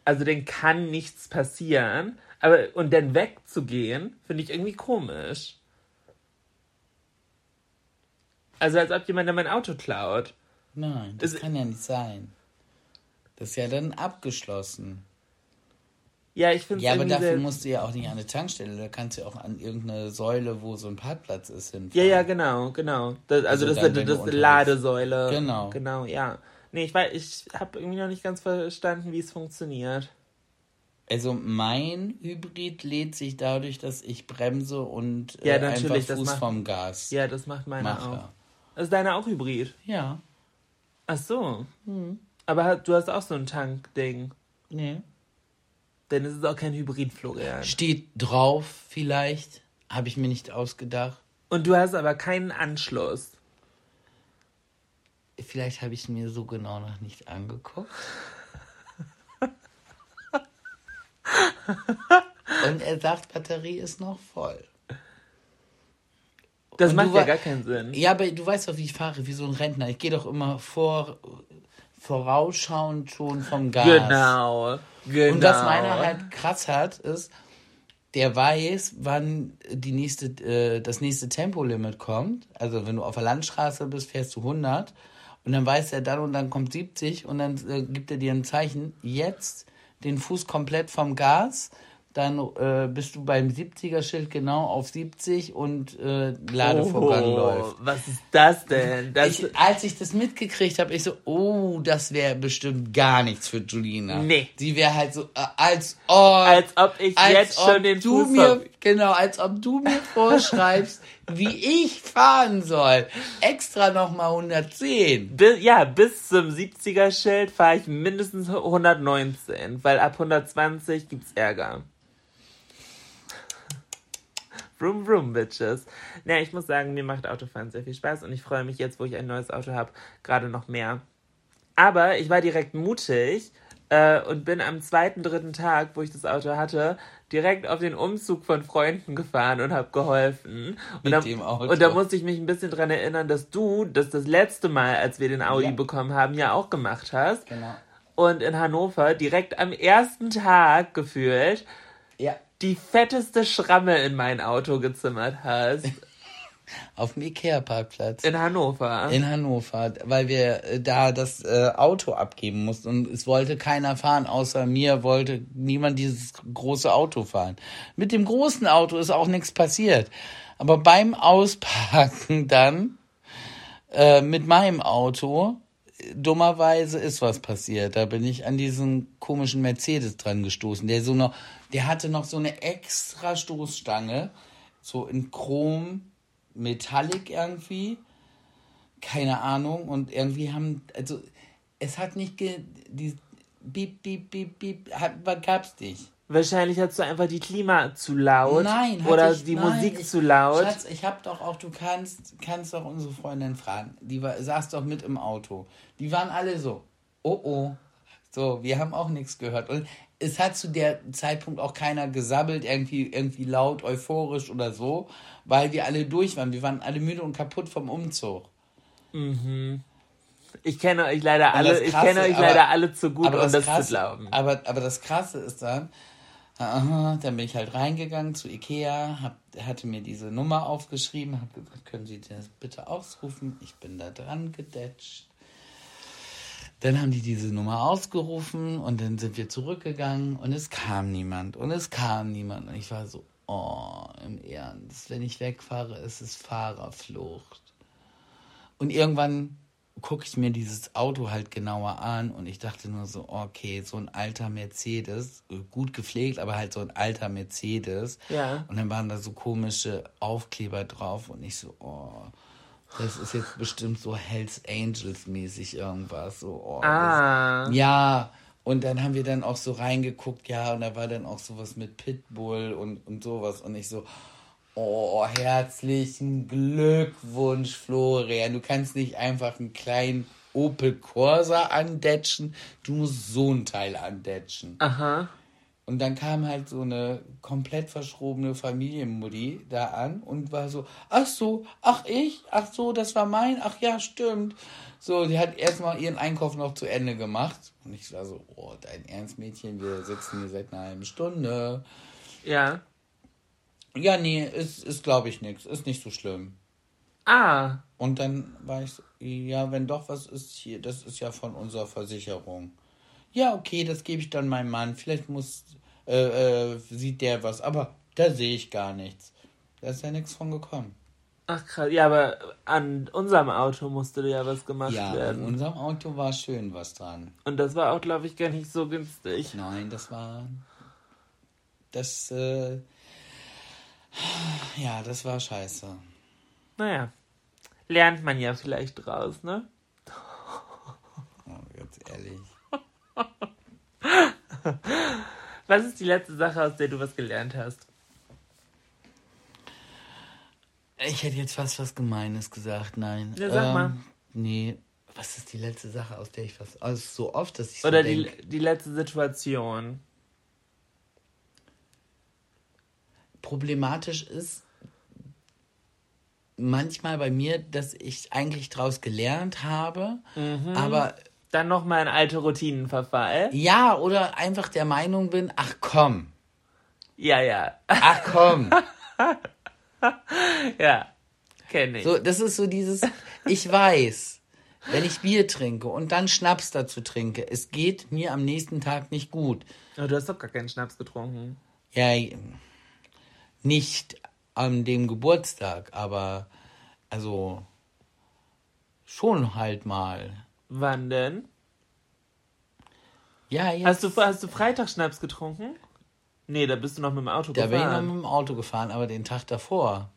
Also dann kann nichts passieren. Aber und dann wegzugehen, finde ich irgendwie komisch. Also als ob jemand mein Auto klaut. Nein, das Es- kann ja nicht sein. Das ist ja dann abgeschlossen. Ja, ich finde es Ja, aber dafür musst du ja auch nicht an eine Tankstelle. Da kannst du ja auch an irgendeine Säule, wo so ein Parkplatz ist, hinfahren. Ja, ja, genau, genau. Das, also, Also das ist das, das unterwegs- Ladesäule. Genau. Genau, ja. Nee, ich weiß, ich habe irgendwie noch nicht ganz verstanden, wie es funktioniert. Also mein Hybrid lädt sich dadurch, dass ich bremse und Ja, äh, natürlich, einfach das Fuß macht- vom Gas Ja, das macht meine mache. auch. Ist deine auch Hybrid? Ja. Ach so. Hm. Aber du hast auch so ein Tankding. Nee. Ist es auch kein Hybrid, Florian. Steht drauf vielleicht. Habe ich mir nicht ausgedacht. Und du hast aber keinen Anschluss. Vielleicht habe ich mir so genau noch nicht angeguckt. Und er sagt, Batterie ist noch voll. Das Und macht ja gar keinen Sinn. Ja, aber du weißt doch, wie ich fahre, wie so ein Rentner. Ich gehe doch immer vor, vorausschauend schon vom Gas. Genau. Genau. Und was meiner halt krass hat, ist, der weiß, wann die nächste, äh, das nächste Tempolimit kommt. Also wenn du auf der Landstraße bist, fährst du 100 und dann weiß er dann und dann kommt 70 und dann äh, gibt er dir ein Zeichen, jetzt den Fuß komplett vom Gas, dann äh, bist du beim 70er-Schild genau auf 70 und äh, Ladevorgang oh, läuft. Was ist das denn? Das, Ich, als ich das mitgekriegt habe, ich so, oh, das wäre bestimmt gar nichts für Julina. Nee. Sie wäre halt so, äh, als ob, als ob ich als jetzt ob schon den du Fuß mir, hab- genau, als ob du mir vorschreibst, wie ich fahren soll. Extra nochmal 110. Bi- Ja, bis zum 70er-Schild fahre ich mindestens 119, weil ab 120 gibt's Ärger. Vroom, vroom, Bitches. Ja, ich muss sagen, mir macht Autofahren sehr viel Spaß und ich freue mich jetzt, wo ich ein neues Auto habe, gerade noch mehr. Aber ich war direkt mutig äh, und bin am zweiten, dritten Tag, wo ich das Auto hatte, direkt auf den Umzug von Freunden gefahren und habe geholfen. Und Mit da, dem Auto. Und da musste ich mich ein bisschen dran erinnern, dass du das das letzte Mal, als wir den Audi Ja. bekommen haben, ja auch gemacht hast. Genau. Und in Hannover direkt am ersten Tag gefühlt Ja. die fetteste Schramme in mein Auto gezimmert hast. Auf dem Ikea-Parkplatz. In Hannover. In Hannover, weil wir äh, da das äh, Auto abgeben mussten und es wollte keiner fahren, außer mir wollte niemand dieses große Auto fahren. Mit dem großen Auto ist auch nichts passiert. Aber beim Ausparken dann äh, mit meinem Auto, dummerweise ist was passiert. Da bin ich an diesen komischen Mercedes dran gestoßen, der so noch, der hatte noch so eine extra Stoßstange, so in Chrom, Metallic irgendwie keine Ahnung und irgendwie haben also es hat nicht ge, die Beep, beep, beep, beep, hat, gab's nicht. Wahrscheinlich hast du einfach die Klima zu laut. Nein, Oder ich, die nein, Musik ich, zu laut. Schatz, ich hab doch auch, du kannst, kannst doch unsere Freundin fragen. Die war, saß doch mit im Auto. Die waren alle so, oh oh. So, wir haben auch nichts gehört. Und es hat zu der Zeitpunkt auch keiner gesabbelt, irgendwie, irgendwie laut, euphorisch oder so, weil wir alle durch waren. Wir waren alle müde und kaputt vom Umzug. Ich kenne euch leider alle, das ich Krasse- kenne euch aber- leider alle zu gut, aber um das Krasse- zu glauben. Aber, aber das Krasse ist dann, aha, dann bin ich halt reingegangen zu Ikea, hab, hatte mir diese Nummer aufgeschrieben, habe gesagt, können Sie das bitte ausrufen? Ich bin da dran gedetscht. Dann haben die diese Nummer ausgerufen und dann sind wir zurückgegangen und es kam niemand und es kam niemand und ich war so, oh, im Ernst, wenn ich wegfahre, ist es Fahrerflucht. Und irgendwann gucke ich mir dieses Auto halt genauer an und ich dachte nur so, okay, so ein alter Mercedes, gut gepflegt, aber halt so ein alter Mercedes. Ja. Und dann waren da so komische Aufkleber drauf und ich so, oh, das ist jetzt bestimmt so Hells Angels mäßig irgendwas. So, oh, Ah. das, ja. Und dann haben wir dann auch so reingeguckt, ja, und da war dann auch sowas mit Pitbull und, und sowas. Und ich so, oh, herzlichen Glückwunsch, Florian. Du kannst nicht einfach einen kleinen Opel Corsa andetschen, du musst so ein Teil andetschen. Aha. Und dann kam halt so eine komplett verschrobene Familienmutti da an und war so, ach so, ach ich, ach so, das war mein, ach ja, stimmt. So, die hat erstmal ihren Einkauf noch zu Ende gemacht. Und ich war so, oh, dein Ernst, Mädchen, wir sitzen hier seit einer halben Stunde. Ja. Ja, nee, ist, ist glaube ich nichts, ist nicht so schlimm. Ah. Und dann war ich so, ja, wenn doch was ist hier, das ist ja von unserer Versicherung. Ja, okay, das gebe ich dann meinem Mann. Vielleicht muss, äh, äh, sieht der was, aber da sehe ich gar nichts. Da ist ja nichts von gekommen. Ach krass. Ja, aber an unserem Auto musste ja was gemacht Ja, werden. unserem Auto war schön was dran. Und das war auch, glaube ich, gar nicht so günstig. Nein, das war, das, äh, ja, das war scheiße. Naja. Lernt man ja vielleicht draus, ne? Oh, ganz ehrlich. Was ist die letzte Sache, aus der du was gelernt hast? Ich hätte jetzt fast was Gemeines gesagt, nein. Ja, sag mal. Nee, was ist die letzte Sache, aus der ich was. Also so oft, dass ich so Oder die, denk, die letzte Situation. problematisch ist manchmal bei mir, dass ich eigentlich draus gelernt habe, Mhm. aber Dann nochmal in alte Routinen verfall. ja, oder einfach der Meinung bin, ach komm, Ja, ja. ach komm. Ja. Kenne ich. So, das ist so dieses, ich weiß, wenn ich Bier trinke und dann Schnaps dazu trinke, es geht mir am nächsten Tag nicht gut. Aber du hast doch gar keinen Schnaps getrunken. Ja, nicht an dem Geburtstag, aber also schon halt mal. Wann denn? Ja, jetzt, Hast du, hast du Freitag Schnaps getrunken? Nee, da bist du noch mit dem Auto da bin ich noch gefahren. mit dem Auto gefahren, aber den Tag davor.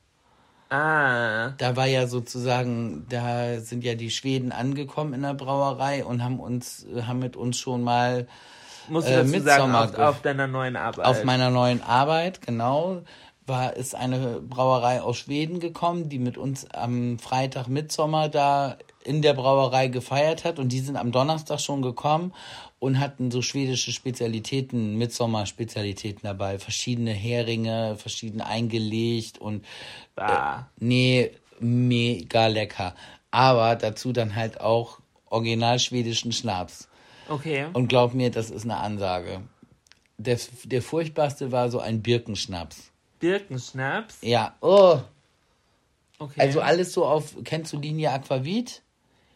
ah. Da war ja sozusagen, da sind ja die Schweden angekommen in der Brauerei und haben uns, haben mit uns schon mal Musst du Äh, dazu sagen, auf, auf deiner neuen Arbeit. Auf meiner neuen Arbeit, genau, war ist eine Brauerei aus Schweden gekommen, die mit uns am Freitag Mitsommer da in der Brauerei gefeiert hat und die sind am Donnerstag schon gekommen und hatten so schwedische Spezialitäten, Mitsommer-Spezialitäten dabei, verschiedene Heringe, verschieden eingelegt und Ah. nee, mega lecker. Aber dazu dann halt auch original schwedischen Schnaps. Okay. Und glaub mir, das ist eine Ansage. Der, der furchtbarste war so ein Birkenschnaps. Birkenschnaps. Ja, oh. Okay. Also alles so auf, kennst du Linie Aquavit?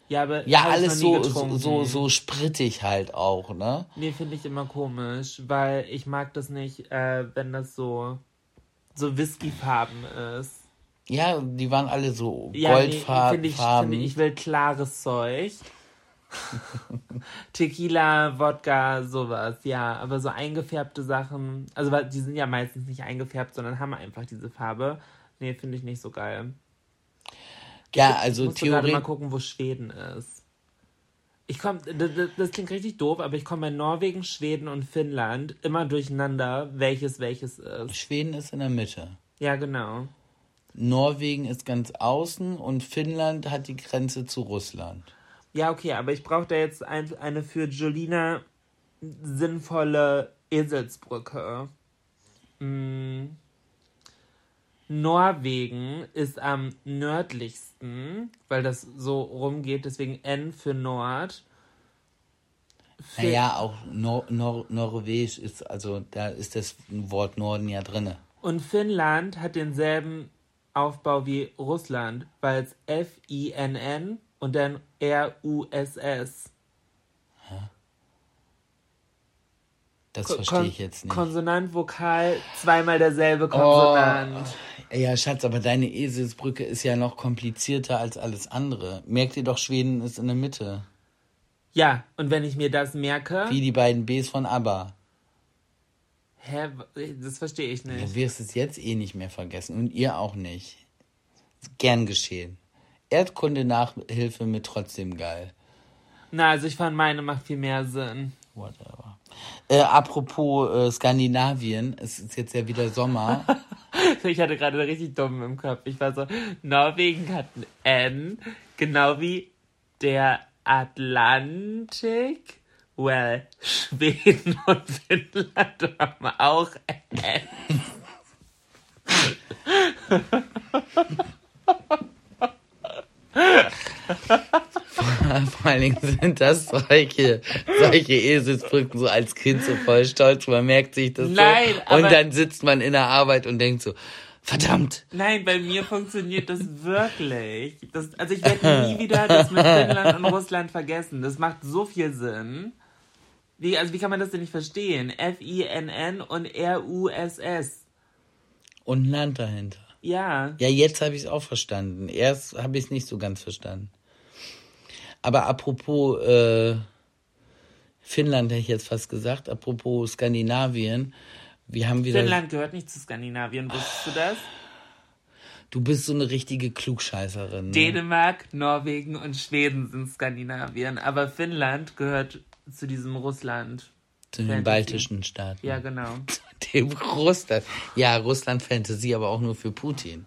Ja, aber Ja, alles so, so, so, so sprittig halt auch, ne? Nee, finde ich immer komisch, weil ich mag das nicht, äh, wenn das so so Whiskyfarben ist. Ja, die waren alle so Ja, nee, goldfarben. finde ich, finde ich, ich will klares Zeug. Tequila, Wodka, sowas, ja. Aber so eingefärbte Sachen, also die sind ja meistens nicht eingefärbt, sondern haben einfach diese Farbe. Nee, finde ich nicht so geil. Ja, also Ich gerade mal Theorie. gucken, wo Schweden ist. Ich komme, das, das klingt richtig doof, aber ich komme bei Norwegen, Schweden und Finnland immer durcheinander, welches welches ist. Schweden ist in der Mitte. Ja, genau. Norwegen ist ganz außen und Finnland hat die Grenze zu Russland. Ja, okay, aber ich brauche da jetzt ein, eine für Jolina sinnvolle Eselsbrücke. Hm. Norwegen ist am nördlichsten, weil das so rumgeht, deswegen N für Nord. Fin- Naja, auch Nor Nor Norwegisch ist, also da ist das Wort Norden ja drinne. Und Finnland hat denselben Aufbau wie Russland, weil es F-I-N-N und dann R-U-S-S. Das verstehe ich jetzt nicht. Konsonant, Vokal, zweimal derselbe Konsonant. Ja, Schatz, aber deine Eselsbrücke ist ja noch komplizierter als alles andere. Merk dir doch, Schweden ist in der Mitte. Ja, und wenn ich mir das merke, Wie die beiden Bs von ABBA. hä, das verstehe ich nicht. Du wirst es jetzt eh nicht mehr vergessen und ihr auch nicht. Gern geschehen. Erdkunde Nachhilfe mit trotzdem geil. Na, also ich fand meine macht viel mehr Sinn. Whatever. Äh, apropos äh, Skandinavien, es ist jetzt ja wieder Sommer. Ich hatte gerade richtig dumm im Kopf. Ich war so, Norwegen hat ein N, genau wie der Atlantik. Well, Schweden und Finnland haben auch N. Vor allen Dingen sind das solche, solche Eselsbrücken so als Kind so voll stolz. Man merkt sich das Nein, so. Und dann sitzt man in der Arbeit und denkt so, verdammt. Nein, bei mir funktioniert das wirklich. Das, also ich werde nie wieder das mit Finnland und Russland vergessen. Das macht so viel Sinn. Wie, also wie kann man das denn nicht verstehen? F-I-N-N und R-U-S-S. Und ein Land dahinter. Ja. Ja, jetzt habe ich es auch verstanden. Erst habe ich es nicht so ganz verstanden. Aber apropos äh, Finnland hätte ich jetzt fast gesagt, apropos Skandinavien, wir haben wieder. Finnland gehört nicht zu Skandinavien, wusstest du das? Du bist so eine richtige Klugscheißerin. Ne? Dänemark, Norwegen und Schweden sind Skandinavien, aber Finnland gehört zu diesem Russland. Zu den Fantasy. baltischen Staaten. Ja, genau. Dem Russland. Ja, Russland Fantasy, aber auch nur für Putin.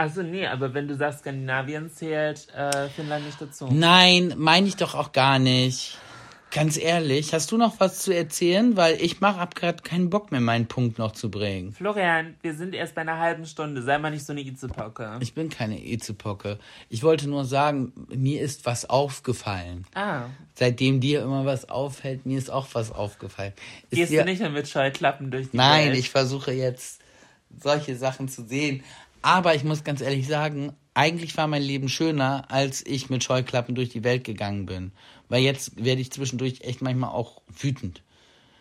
Also nee, aber wenn du sagst, Skandinavien zählt äh, Finnland nicht dazu. Nein, meine ich doch auch gar nicht. Ganz ehrlich, hast du noch was zu erzählen? Weil ich mach ab gerade keinen Bock mehr, meinen Punkt noch zu bringen. Florian, wir sind erst bei einer halben Stunde. Sei mal nicht so eine Itzepocke. Ich bin keine Ezepocke. Ich wollte nur sagen, mir ist was aufgefallen. Ah, Seitdem dir immer was auffällt, mir ist auch was aufgefallen. Ist gehst dir- du nicht mehr mit Scheuklappen durch die Nein, Welt? ich versuche jetzt solche Sachen zu sehen. Aber ich muss ganz ehrlich sagen, eigentlich war mein Leben schöner, als ich mit Scheuklappen durch die Welt gegangen bin. Weil jetzt werde ich zwischendurch echt manchmal auch wütend.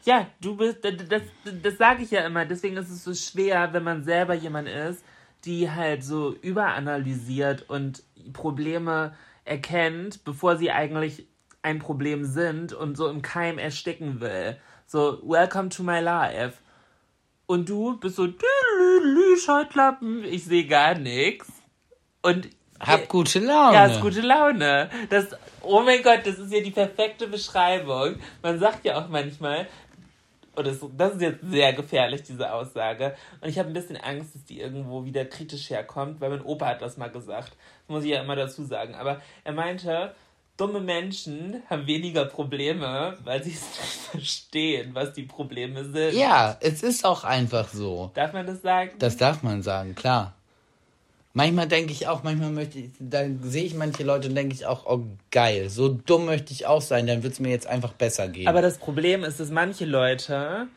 Ja, du bist, das, das, das sage ich ja immer. Deswegen ist es so schwer, wenn man selber jemand ist, die halt so überanalysiert und Probleme erkennt, bevor sie eigentlich ein Problem sind und so im Keim ersticken will. So, welcome to my life. Und du bist so, "Tüdelüdelü, Scheuklappen, ich sehe gar nichts. Und Hab gute Laune. ja, ist gute Laune. Das, oh mein Gott, das ist ja die perfekte Beschreibung. Man sagt ja auch manchmal, und das, das ist jetzt sehr gefährlich, diese Aussage. Und ich habe ein bisschen Angst, dass die irgendwo wieder kritisch herkommt, weil mein Opa hat das mal gesagt. Das muss ich ja immer dazu sagen. Aber er meinte, dumme Menschen haben weniger Probleme, weil sie es nicht verstehen, was die Probleme sind. Ja, es ist auch einfach so. Darf man das sagen? Das darf man sagen, klar. Manchmal denke ich auch, manchmal möchte ich, dann sehe ich manche Leute und denke ich auch, oh geil, so dumm möchte ich auch sein, dann wird es mir jetzt einfach besser gehen. Aber das Problem ist, dass manche Leute.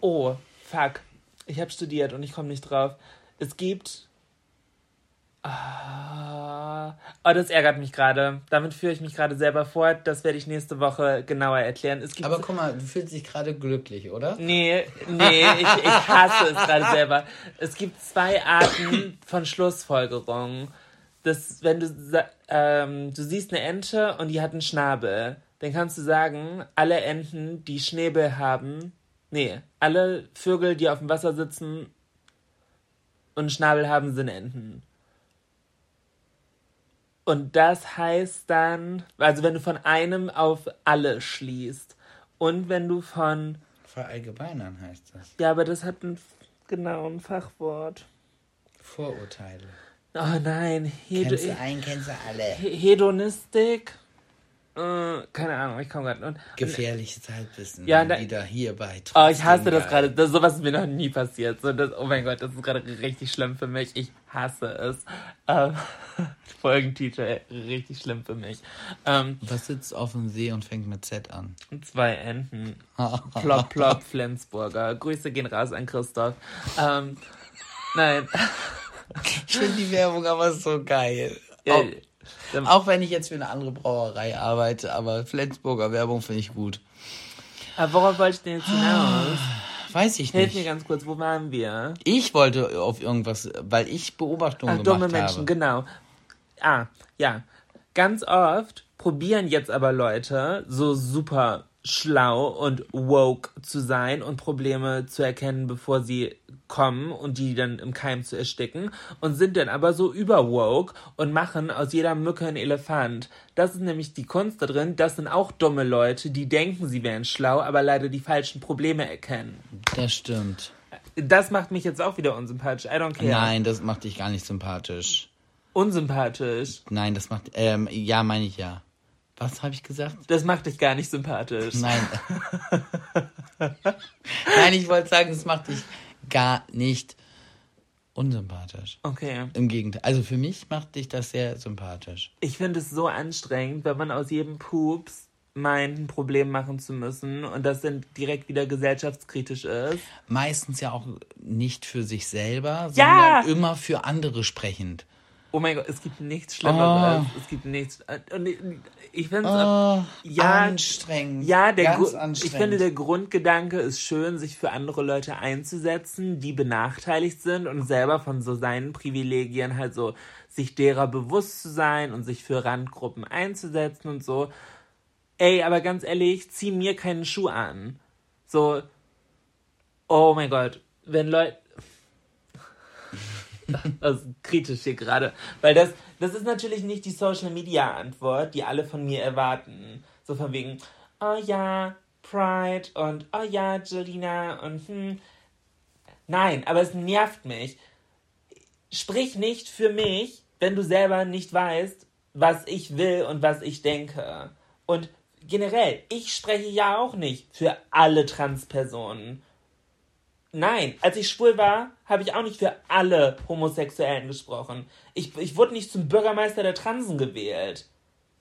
Oh, fuck. Ich habe studiert und ich komme nicht drauf. Es gibt. Ah, oh, das ärgert mich gerade. Damit führe ich mich gerade selber fort. Das werde ich nächste Woche genauer erklären. Es gibt Aber guck mal, du fühlst dich gerade glücklich, oder? Nee, nee, ich, ich hasse es gerade selber. Es gibt zwei Arten von Schlussfolgerungen. Das, wenn du, ähm, du siehst eine Ente und die hat einen Schnabel, dann kannst du sagen, alle Enten, die Schnäbel haben, nee, alle Vögel, die auf dem Wasser sitzen und einen Schnabel haben, sind Enten. Und das heißt dann, also wenn du von einem auf alle schließt und wenn du von Verallgemeinern heißt das. ja, aber das hat ein genauen Fachwort. Vorurteile. Oh nein, Hedo Kennst du einen, kennst du alle. He- Hedonistik. Äh, keine Ahnung, ich komme gerade. Gefährliches Halbwissen. Ja, da- wieder hier bei Oh, ich hasse das gerade. Das, sowas ist mir noch nie passiert. So, das, oh mein Gott, das ist gerade richtig schlimm für mich. Ich hasse es. Ähm, Folgentitel, richtig schlimm für mich. Ähm, Was sitzt auf dem See und fängt mit Z an? zwei Enten. Plop, plop, Flensburger. Grüße gehen raus an Christoph. Ähm, nein. Ich finde die Werbung aber so geil. Ja, ähm, auch wenn ich jetzt für eine andere Brauerei arbeite, aber Flensburger Werbung finde ich gut. aber worauf wollte ich denn jetzt hinaus? Weiß ich Hilf mir nicht. ganz kurz, wo waren wir? Ich wollte auf irgendwas, weil ich Beobachtungen Ach, gemacht dumme Menschen, habe. genau. Ah, ja. Ganz oft probieren jetzt aber Leute so super schlau und woke zu sein und Probleme zu erkennen, bevor sie kommen und die dann im Keim zu ersticken und sind dann aber so überwoke und machen aus jeder Mücke einen Elefant. Das ist nämlich die Kunst da drin. Das sind auch dumme Leute, die denken, sie wären schlau, aber leider die falschen Probleme erkennen. Das stimmt. Das macht mich jetzt auch wieder unsympathisch. I don't care. Nein, das macht dich gar nicht sympathisch. Unsympathisch. Nein, das macht, ähm, ja, meine ich ja. Was habe ich gesagt? Das macht dich gar nicht sympathisch. Nein. Nein, ich wollte sagen, es macht dich gar nicht unsympathisch. Okay. Im Gegenteil. Also für mich macht dich das sehr sympathisch. Ich finde es so anstrengend, wenn man aus jedem Pups meint, ein Problem machen zu müssen und das dann direkt wieder gesellschaftskritisch ist. Meistens ja auch nicht für sich selber, Ja! sondern immer für andere sprechend. Oh mein Gott, es gibt nichts Schlimmeres. Oh. Es gibt nichts. Und ich- finde es. Oh, ja, anstrengend. Ja, der Ganz anstrengend. ich finde, der Grundgedanke ist schön, sich für andere Leute einzusetzen, die benachteiligt sind und selber von so seinen Privilegien halt so sich derer bewusst zu sein und sich für Randgruppen einzusetzen und so. Ey, aber ganz ehrlich, zieh mir keinen Schuh an. So, oh mein Gott, wenn Leute. Das ist kritisch hier gerade. Weil das, das ist natürlich nicht die Social Media Antwort, die alle von mir erwarten. So von wegen, oh ja, Pride und oh ja, Jelina und hm. Nein, aber es nervt mich. Sprich nicht für mich, wenn du selber nicht weißt, was ich will und was ich denke. Und generell, ich spreche ja auch nicht für alle Transpersonen. Nein, als ich schwul war, habe ich auch nicht für alle Homosexuellen gesprochen. Ich, ich wurde nicht zum Bürgermeister der Transen gewählt.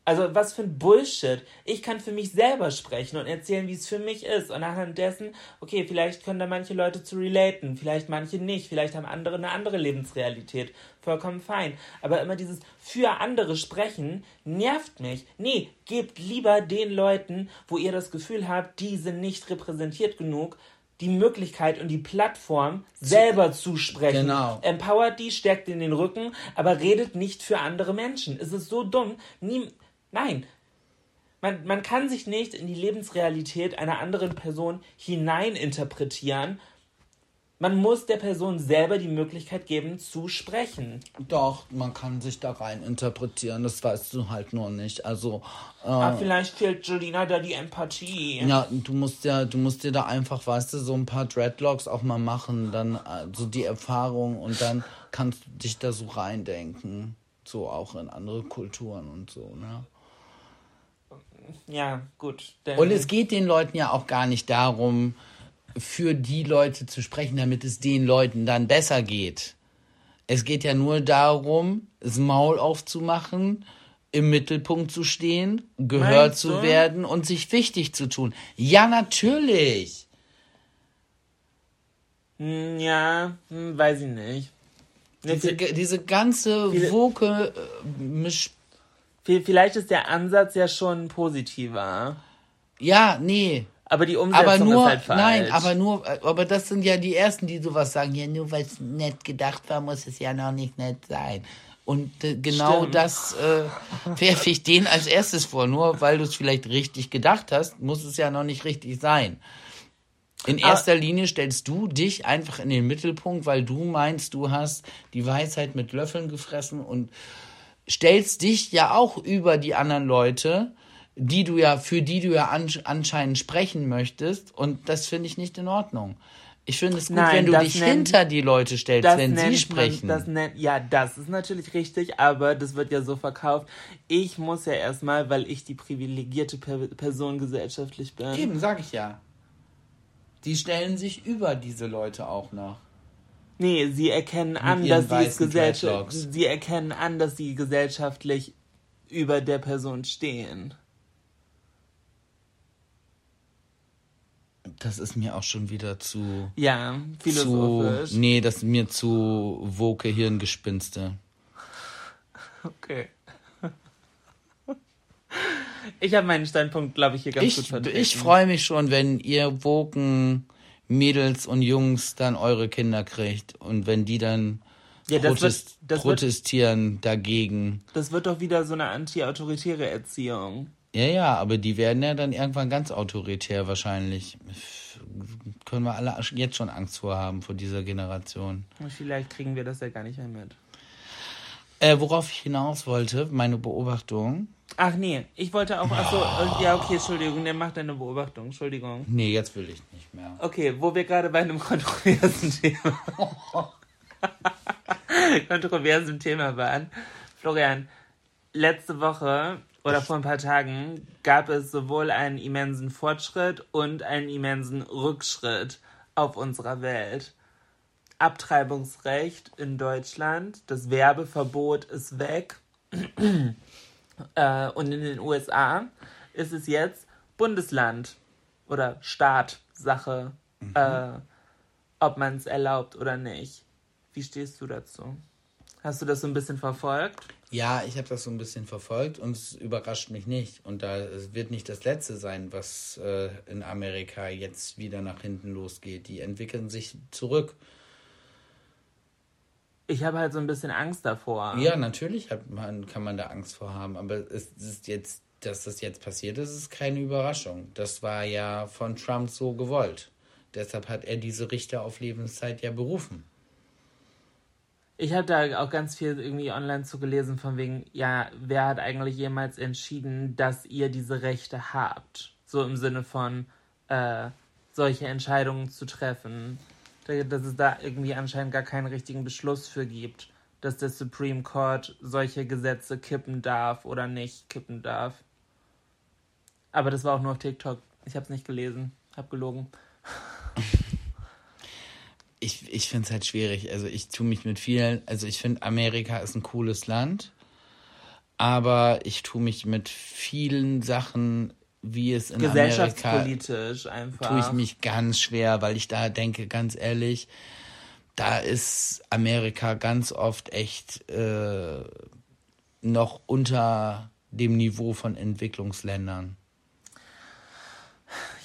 Also was für ein Bullshit. Ich kann für mich selber sprechen und erzählen, wie es für mich ist. Und anhand dessen, okay, vielleicht können da manche Leute zu relaten, vielleicht manche nicht, vielleicht haben andere eine andere Lebensrealität. Vollkommen fein. Aber immer dieses für andere sprechen nervt mich. Nee, gebt lieber den Leuten, wo ihr das Gefühl habt, die sind nicht repräsentiert genug, die Möglichkeit und die Plattform, selber zu sprechen. Genau. Empowert die, stärkt in den Rücken, aber redet nicht für andere Menschen. Es ist so dumm. Nie, Nein. Man, man kann sich nicht in die Lebensrealität einer anderen Person hineininterpretieren. Man muss der Person selber die Möglichkeit geben, zu sprechen. Doch, man kann sich da rein interpretieren, das weißt du halt nur nicht. Also. Äh, ah, vielleicht fehlt Julina da die Empathie. Ja, du musst ja, du musst dir da einfach, weißt du, so ein paar Dreadlocks auch mal machen, dann äh, so die Erfahrung und dann kannst du dich da so reindenken. So auch in andere Kulturen und so, ne? ja, gut. Und es geht den Leuten ja auch gar nicht darum, für die Leute zu sprechen, damit es den Leuten dann besser geht. Es geht ja nur darum, das Maul aufzumachen, im Mittelpunkt zu stehen, gehört Meinst zu du? werden und sich wichtig zu tun. Ja, natürlich. Hm, ja, hm, weiß ich nicht. Diese, diese ganze Woke äh, Misch Vielleicht ist der Ansatz ja schon positiver. Ja, nee. Aber die Umsetzung aber nur, ist halt falsch. Nein, aber nur, aber das sind ja die Ersten, die sowas sagen. Ja, nur weil es nett gedacht war, muss es ja noch nicht nett sein. Und äh, genau Stimmt. das äh, werfe ich denen als erstes vor. Nur weil du es vielleicht richtig gedacht hast, muss es ja noch nicht richtig sein. In erster Linie stellst du dich einfach in den Mittelpunkt, weil du meinst, du hast die Weisheit mit Löffeln gefressen und stellst dich ja auch über die anderen Leute, die du ja, für die du ja anscheinend sprechen möchtest. Und das finde ich nicht in Ordnung. Ich finde es gut, Nein, wenn du dich nennt, hinter die Leute stellst, wenn sie sprechen. Man, das nennt, ja, das ist natürlich richtig, aber das wird ja so verkauft. Ich muss ja erstmal, weil ich die privilegierte Person gesellschaftlich bin. Eben, sag ich ja. Die stellen sich über diese Leute auch noch. Nee, sie erkennen an, dass sie es gesellschaftlich. Sie erkennen an, dass sie gesellschaftlich über der Person stehen. Das ist mir auch schon wieder zu. Ja, philosophisch. Zu, nee, das ist mir zu woke Hirngespinste. Okay. Ich habe meinen Standpunkt, glaube ich, hier ganz ich, gut vertreten. Ich freue mich schon, wenn ihr woken Mädels und Jungs dann eure Kinder kriegt und wenn die dann ja, protest wird, protestieren wird, dagegen. Das wird doch wieder so eine anti-autoritäre Erziehung. Ja, ja, aber die werden ja dann irgendwann ganz autoritär wahrscheinlich. Können wir alle jetzt schon Angst vor haben, vor dieser Generation. Vielleicht kriegen wir das ja gar nicht mehr mit. Äh, worauf ich hinaus wollte, meine Beobachtung, Ach nee, ich wollte auch. Achso, äh, ja, okay, Entschuldigung, der macht deine Beobachtung, Entschuldigung. Nee, jetzt will ich nicht mehr. Okay, wo wir gerade bei einem kontroversen Thema. kontroversen Thema waren. Florian, letzte Woche oder vor ein paar Tagen gab es sowohl einen immensen Fortschritt und einen immensen Rückschritt auf unserer Welt. Abtreibungsrecht in Deutschland, das Werbeverbot ist weg. Äh, und in den USA ist es jetzt Bundesland oder Staatsache, mhm. äh, ob man es erlaubt oder nicht. Wie stehst du dazu? Hast du das so ein bisschen verfolgt? Ja, ich habe das so ein bisschen verfolgt und es überrascht mich nicht. Und da es wird nicht das Letzte sein, was äh, in Amerika jetzt wieder nach hinten losgeht. Die entwickeln sich zurück. Ich habe halt so ein bisschen Angst davor. Ja, natürlich hat man, kann man da Angst vor haben, aber es ist jetzt, dass das jetzt passiert ist, ist keine Überraschung. Das war ja von Trump so gewollt. Deshalb hat er diese Richter auf Lebenszeit ja berufen. Ich habe da auch ganz viel irgendwie online zu gelesen, von wegen, ja, wer hat eigentlich jemals entschieden, dass ihr diese Rechte habt? So im Sinne von, äh, solche Entscheidungen zu treffen. Dass es da irgendwie anscheinend gar keinen richtigen Beschluss für gibt, dass der Supreme Court solche Gesetze kippen darf oder nicht kippen darf. Aber das war auch nur auf TikTok. Ich habe es nicht gelesen, habe gelogen. Ich, ich finde es halt schwierig. Also ich tue mich mit vielen, also ich finde Amerika ist ein cooles Land, aber ich tue mich mit vielen Sachen, wie es in Gesellschaftspolitisch Amerika, einfach. tue ich mich ganz schwer, weil ich da denke, ganz ehrlich, da ist Amerika ganz oft echt äh, noch unter dem Niveau von Entwicklungsländern.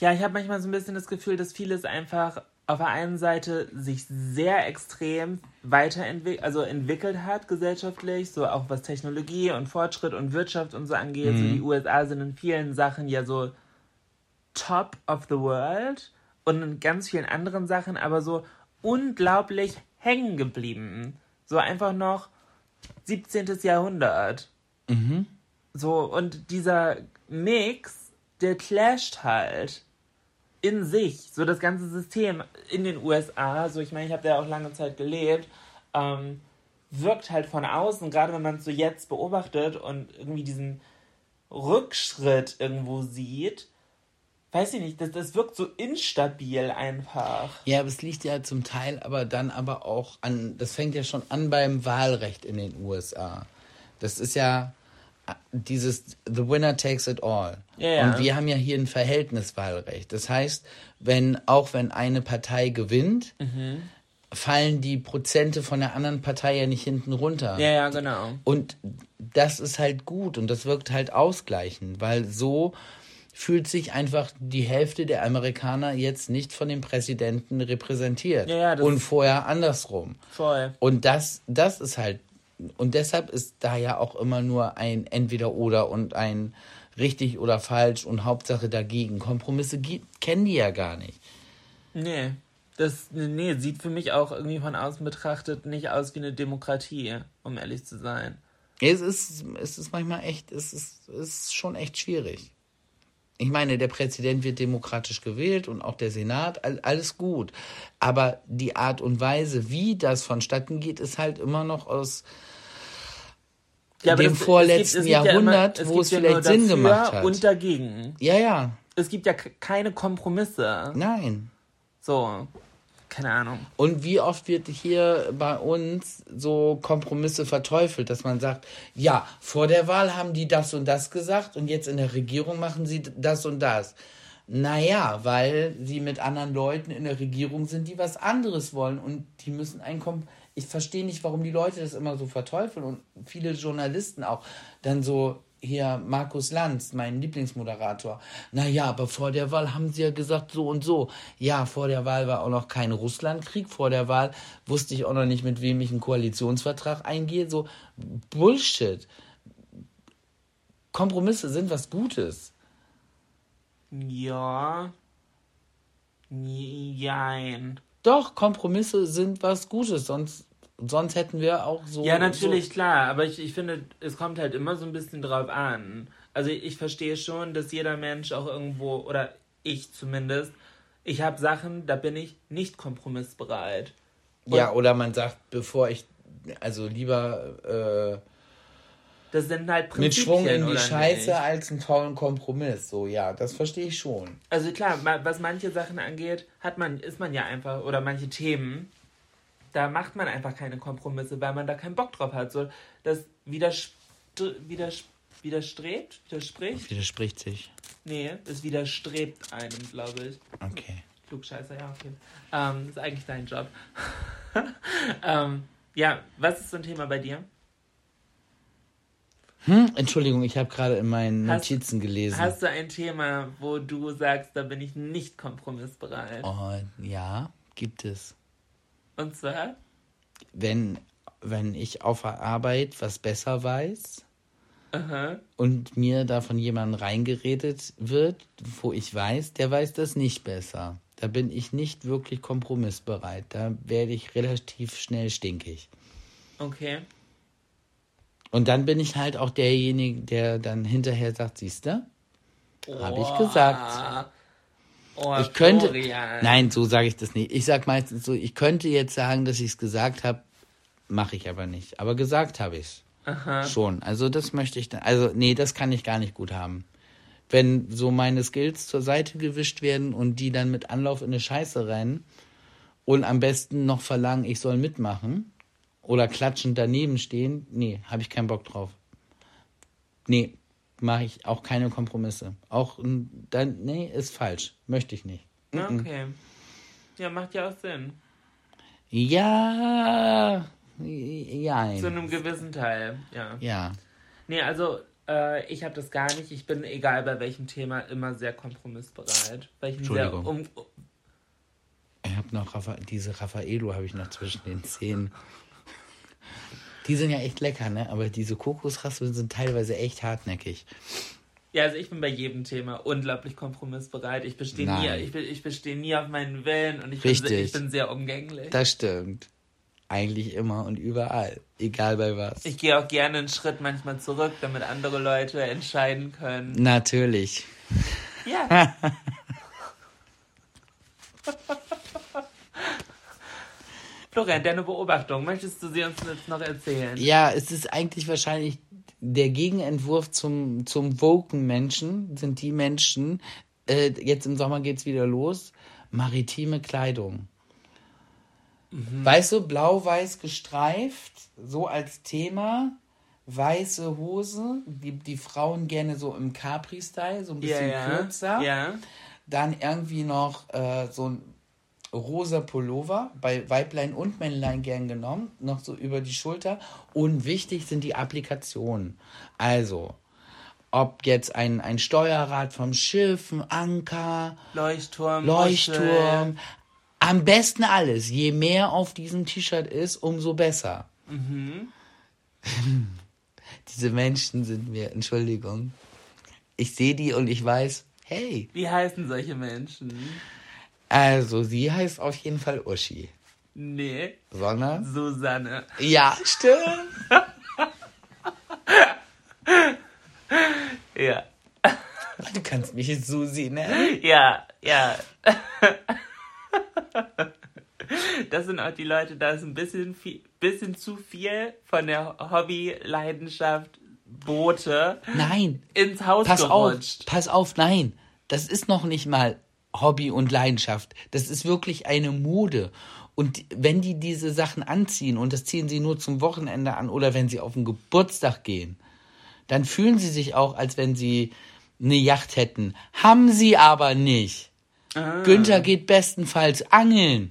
Ja, ich habe manchmal so ein bisschen das Gefühl, dass vieles einfach auf der einen Seite sich sehr extrem weiterentwickelt, also entwickelt hat gesellschaftlich, so auch was Technologie und Fortschritt und Wirtschaft und so angeht. Mhm. So die USA sind in vielen Sachen ja so top of the world und in ganz vielen anderen Sachen aber so unglaublich hängen geblieben. So einfach noch 17. Jahrhundert. Mhm. So, und dieser Mix, der clasht halt in sich, so das ganze System in den USA, so ich meine, ich habe da auch lange Zeit gelebt, ähm, wirkt halt von außen, gerade wenn man es so jetzt beobachtet und irgendwie diesen Rückschritt irgendwo sieht, weiß ich nicht, das, das wirkt so instabil einfach. Ja, aber es liegt ja zum Teil aber dann aber auch an, das fängt ja schon an beim Wahlrecht in den USA. Das ist ja, dieses The Winner takes it all. Ja, Und wir haben ja hier ein Verhältniswahlrecht. Das heißt, wenn auch wenn eine Partei gewinnt, mhm. fallen die Prozente von der anderen Partei ja nicht hinten runter. Ja, ja, genau. Und das ist halt gut und das wirkt halt ausgleichend, weil so fühlt sich einfach die Hälfte der Amerikaner jetzt nicht von dem Präsidenten repräsentiert. Ja, ja, und vorher andersrum. Voll. Und das, das ist halt und deshalb ist da ja auch immer nur ein Entweder-Oder und ein richtig oder falsch und Hauptsache dagegen. Kompromisse kennen die ja gar nicht. Nee. Das nee, sieht für mich auch irgendwie von außen betrachtet nicht aus wie eine Demokratie, um ehrlich zu sein. Es ist, es ist manchmal echt, es ist, es ist schon echt schwierig. Ich meine, der Präsident wird demokratisch gewählt und auch der Senat, alles gut. Aber die Art und Weise, wie das vonstatten geht, ist halt immer noch aus ja, dem das, vorletzten es gibt, es Jahrhundert, ja immer, wo es vielleicht Sinn gemacht hat. Und dagegen. Ja, ja. Es gibt ja keine Kompromisse. Nein. So keine Ahnung. Und wie oft wird hier bei uns so Kompromisse verteufelt, dass man sagt, ja, vor der Wahl haben die das und das gesagt und jetzt in der Regierung machen sie das und das. Naja, weil sie mit anderen Leuten in der Regierung sind, die was anderes wollen und die müssen ein Kompromiss. Ich verstehe nicht, warum die Leute das immer so verteufeln und viele Journalisten auch dann so hier Markus Lanz, mein Lieblingsmoderator. Naja, aber vor der Wahl haben sie ja gesagt so und so. Ja, vor der Wahl war auch noch kein Russlandkrieg. Vor der Wahl wusste ich auch noch nicht, mit wem ich einen Koalitionsvertrag eingehe. So Bullshit. Kompromisse sind was Gutes. Ja. Nein. Doch, Kompromisse sind was Gutes, sonst sonst hätten wir auch so. Ja, natürlich, so klar. Aber ich, ich finde, es kommt halt immer so ein bisschen drauf an. Also ich verstehe schon, dass jeder Mensch auch irgendwo, oder ich zumindest, ich habe Sachen, da bin ich nicht kompromissbereit. Und ja, oder man sagt, bevor ich, also lieber. Äh, das sind halt Prinzipien, Mit Schwung in die Scheiße nicht? als einen tollen Kompromiss. So, ja, das verstehe ich schon. Also klar, was manche Sachen angeht, hat man, ist man ja einfach, oder manche Themen, da macht man einfach keine Kompromisse, weil man da keinen Bock drauf hat. So, das widers widers widerstrebt, widerspricht. Widerspricht sich. Nee, es widerstrebt einem, glaube ich. Okay. Klugscheißer, ja, okay. Ähm, ist eigentlich dein Job. ähm, ja, was ist so ein Thema bei dir? Hm, Entschuldigung, ich habe gerade in meinen Notizen gelesen. Hast du ein Thema, wo du sagst, da bin ich nicht kompromissbereit? Oh, ja, gibt es. Und zwar? Wenn, wenn ich auf der Arbeit was besser weiß Aha. und mir da von jemandem reingeredet wird, wo ich weiß, der weiß das nicht besser. Da bin ich nicht wirklich kompromissbereit. Da werde ich relativ schnell stinkig. Okay. Und dann bin ich halt auch derjenige, der dann hinterher sagt, siehst du? Habe ich gesagt. Oh, ich könnte, Florian. nein, so sage ich das nicht. Ich sag meistens so, ich könnte jetzt sagen, dass ich es gesagt habe, mache ich aber nicht. Aber gesagt habe ich es schon. Also das möchte ich dann, also nee, das kann ich gar nicht gut haben. Wenn so meine Skills zur Seite gewischt werden und die dann mit Anlauf in eine Scheiße rennen und am besten noch verlangen, ich soll mitmachen oder klatschend daneben stehen, nee, habe ich keinen Bock drauf. Nee, mache ich auch keine Kompromisse. Auch dann, nee, ist falsch. Möchte ich nicht. Ja, Okay. Ja, macht ja auch Sinn. Ja, ja, Zu einem gewissen Teil, ja. ja. Nee, also äh, ich habe das gar nicht. Ich bin, egal bei welchem Thema, immer sehr kompromissbereit. Weil ich ein sehr Entschuldigung. um, Ich habe noch Raffa diese Raffaello habe ich noch zwischen den Zähnen. Die sind ja echt lecker, ne? Aber diese Kokosraspeln sind teilweise echt hartnäckig. Ja, also ich bin bei jedem Thema unglaublich kompromissbereit. Ich bestehe nie, ich, ich bestehe nie auf meinen Willen und ich bin, ich bin sehr umgänglich. Das stimmt. Eigentlich immer und überall. Egal bei was. ich gehe auch gerne einen Schritt manchmal zurück, damit andere Leute entscheiden können. Natürlich. Ja. Florian, deine Beobachtung, möchtest du sie uns jetzt noch erzählen? Ja, es ist eigentlich wahrscheinlich der Gegenentwurf zum, zum woken Menschen, sind die Menschen, äh, jetzt im Sommer geht's wieder los, maritime Kleidung. Weißt du, blau-weiß gestreift, so als Thema, weiße Hose, die, die Frauen gerne so im Capri-Style, so ein bisschen ja. kürzer. Ja. Dann irgendwie noch äh, so ein rosa Pullover, bei Weiblein und Männlein gern genommen, noch so über die Schulter. Und wichtig sind die Applikationen. Also, ob jetzt ein, ein Steuerrad vom Schiff, ein Anker, Leuchtturm. Leuchtturm. Am besten alles. Je mehr auf diesem T-Shirt ist, umso besser. Diese Menschen sind mir, Entschuldigung. Ich sehe die und ich weiß, hey, Wie heißen solche Menschen? Also sie heißt auf jeden Fall Uschi. Nee, Sondern? Susanne. Ja, stimmt. Ja. Du kannst mich Susi nennen. Ja, ja. Das sind auch die Leute, da ist ein bisschen, viel, bisschen zu viel von der Hobby-Leidenschaft Boote Nein, ins Haus pass auf, gerutscht. pass auf, nein. Das ist noch nicht mal Hobby und Leidenschaft. Das ist wirklich eine Mode. Und wenn die diese Sachen anziehen und das ziehen sie nur zum Wochenende an oder wenn sie auf den Geburtstag gehen, dann fühlen sie sich auch, als wenn sie eine Yacht hätten. Haben sie aber nicht. Ah. Günther geht bestenfalls angeln.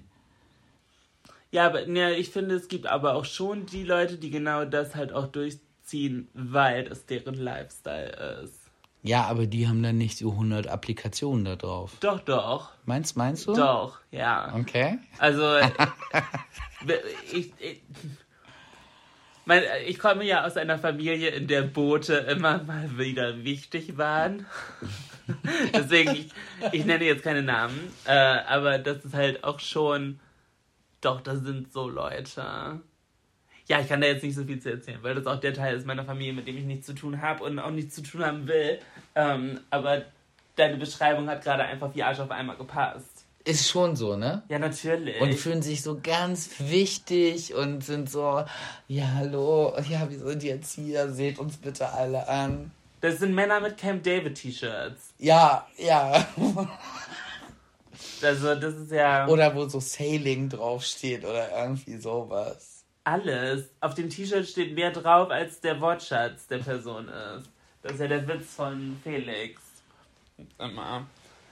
Ja, aber ne, ich finde, es gibt aber auch schon die Leute, die genau das halt auch durchziehen, weil das deren Lifestyle ist. Ja, aber die haben dann nicht so 100 Applikationen da drauf. Doch, doch. Meinst, meinst du? Doch, ja. Okay. Also, ich, ich, mein, ich komme ja aus einer Familie, in der Boote immer mal wieder wichtig waren. Deswegen, ich, ich nenne jetzt keine Namen, äh, aber das ist halt auch schon, doch, das sind so Leute. Ja, ich kann da jetzt nicht so viel zu erzählen, weil das auch der Teil ist meiner Familie, mit dem ich nichts zu tun habe und auch nichts zu tun haben will. Ähm, aber deine Beschreibung hat gerade einfach wie Arsch auf einmal gepasst. Ist schon so, ne? Ja, natürlich. Und fühlen sich so ganz wichtig und sind so, ja, hallo, ja, wir sind jetzt hier, seht uns bitte alle an. Das sind Männer mit Camp David T-Shirts. Ja, ja. Also das ist ja Oder wo so Sailing draufsteht oder irgendwie sowas. Alles. Auf dem T-Shirt steht mehr drauf, als der Wortschatz der Person ist. Das ist ja der Witz von Felix. Immer.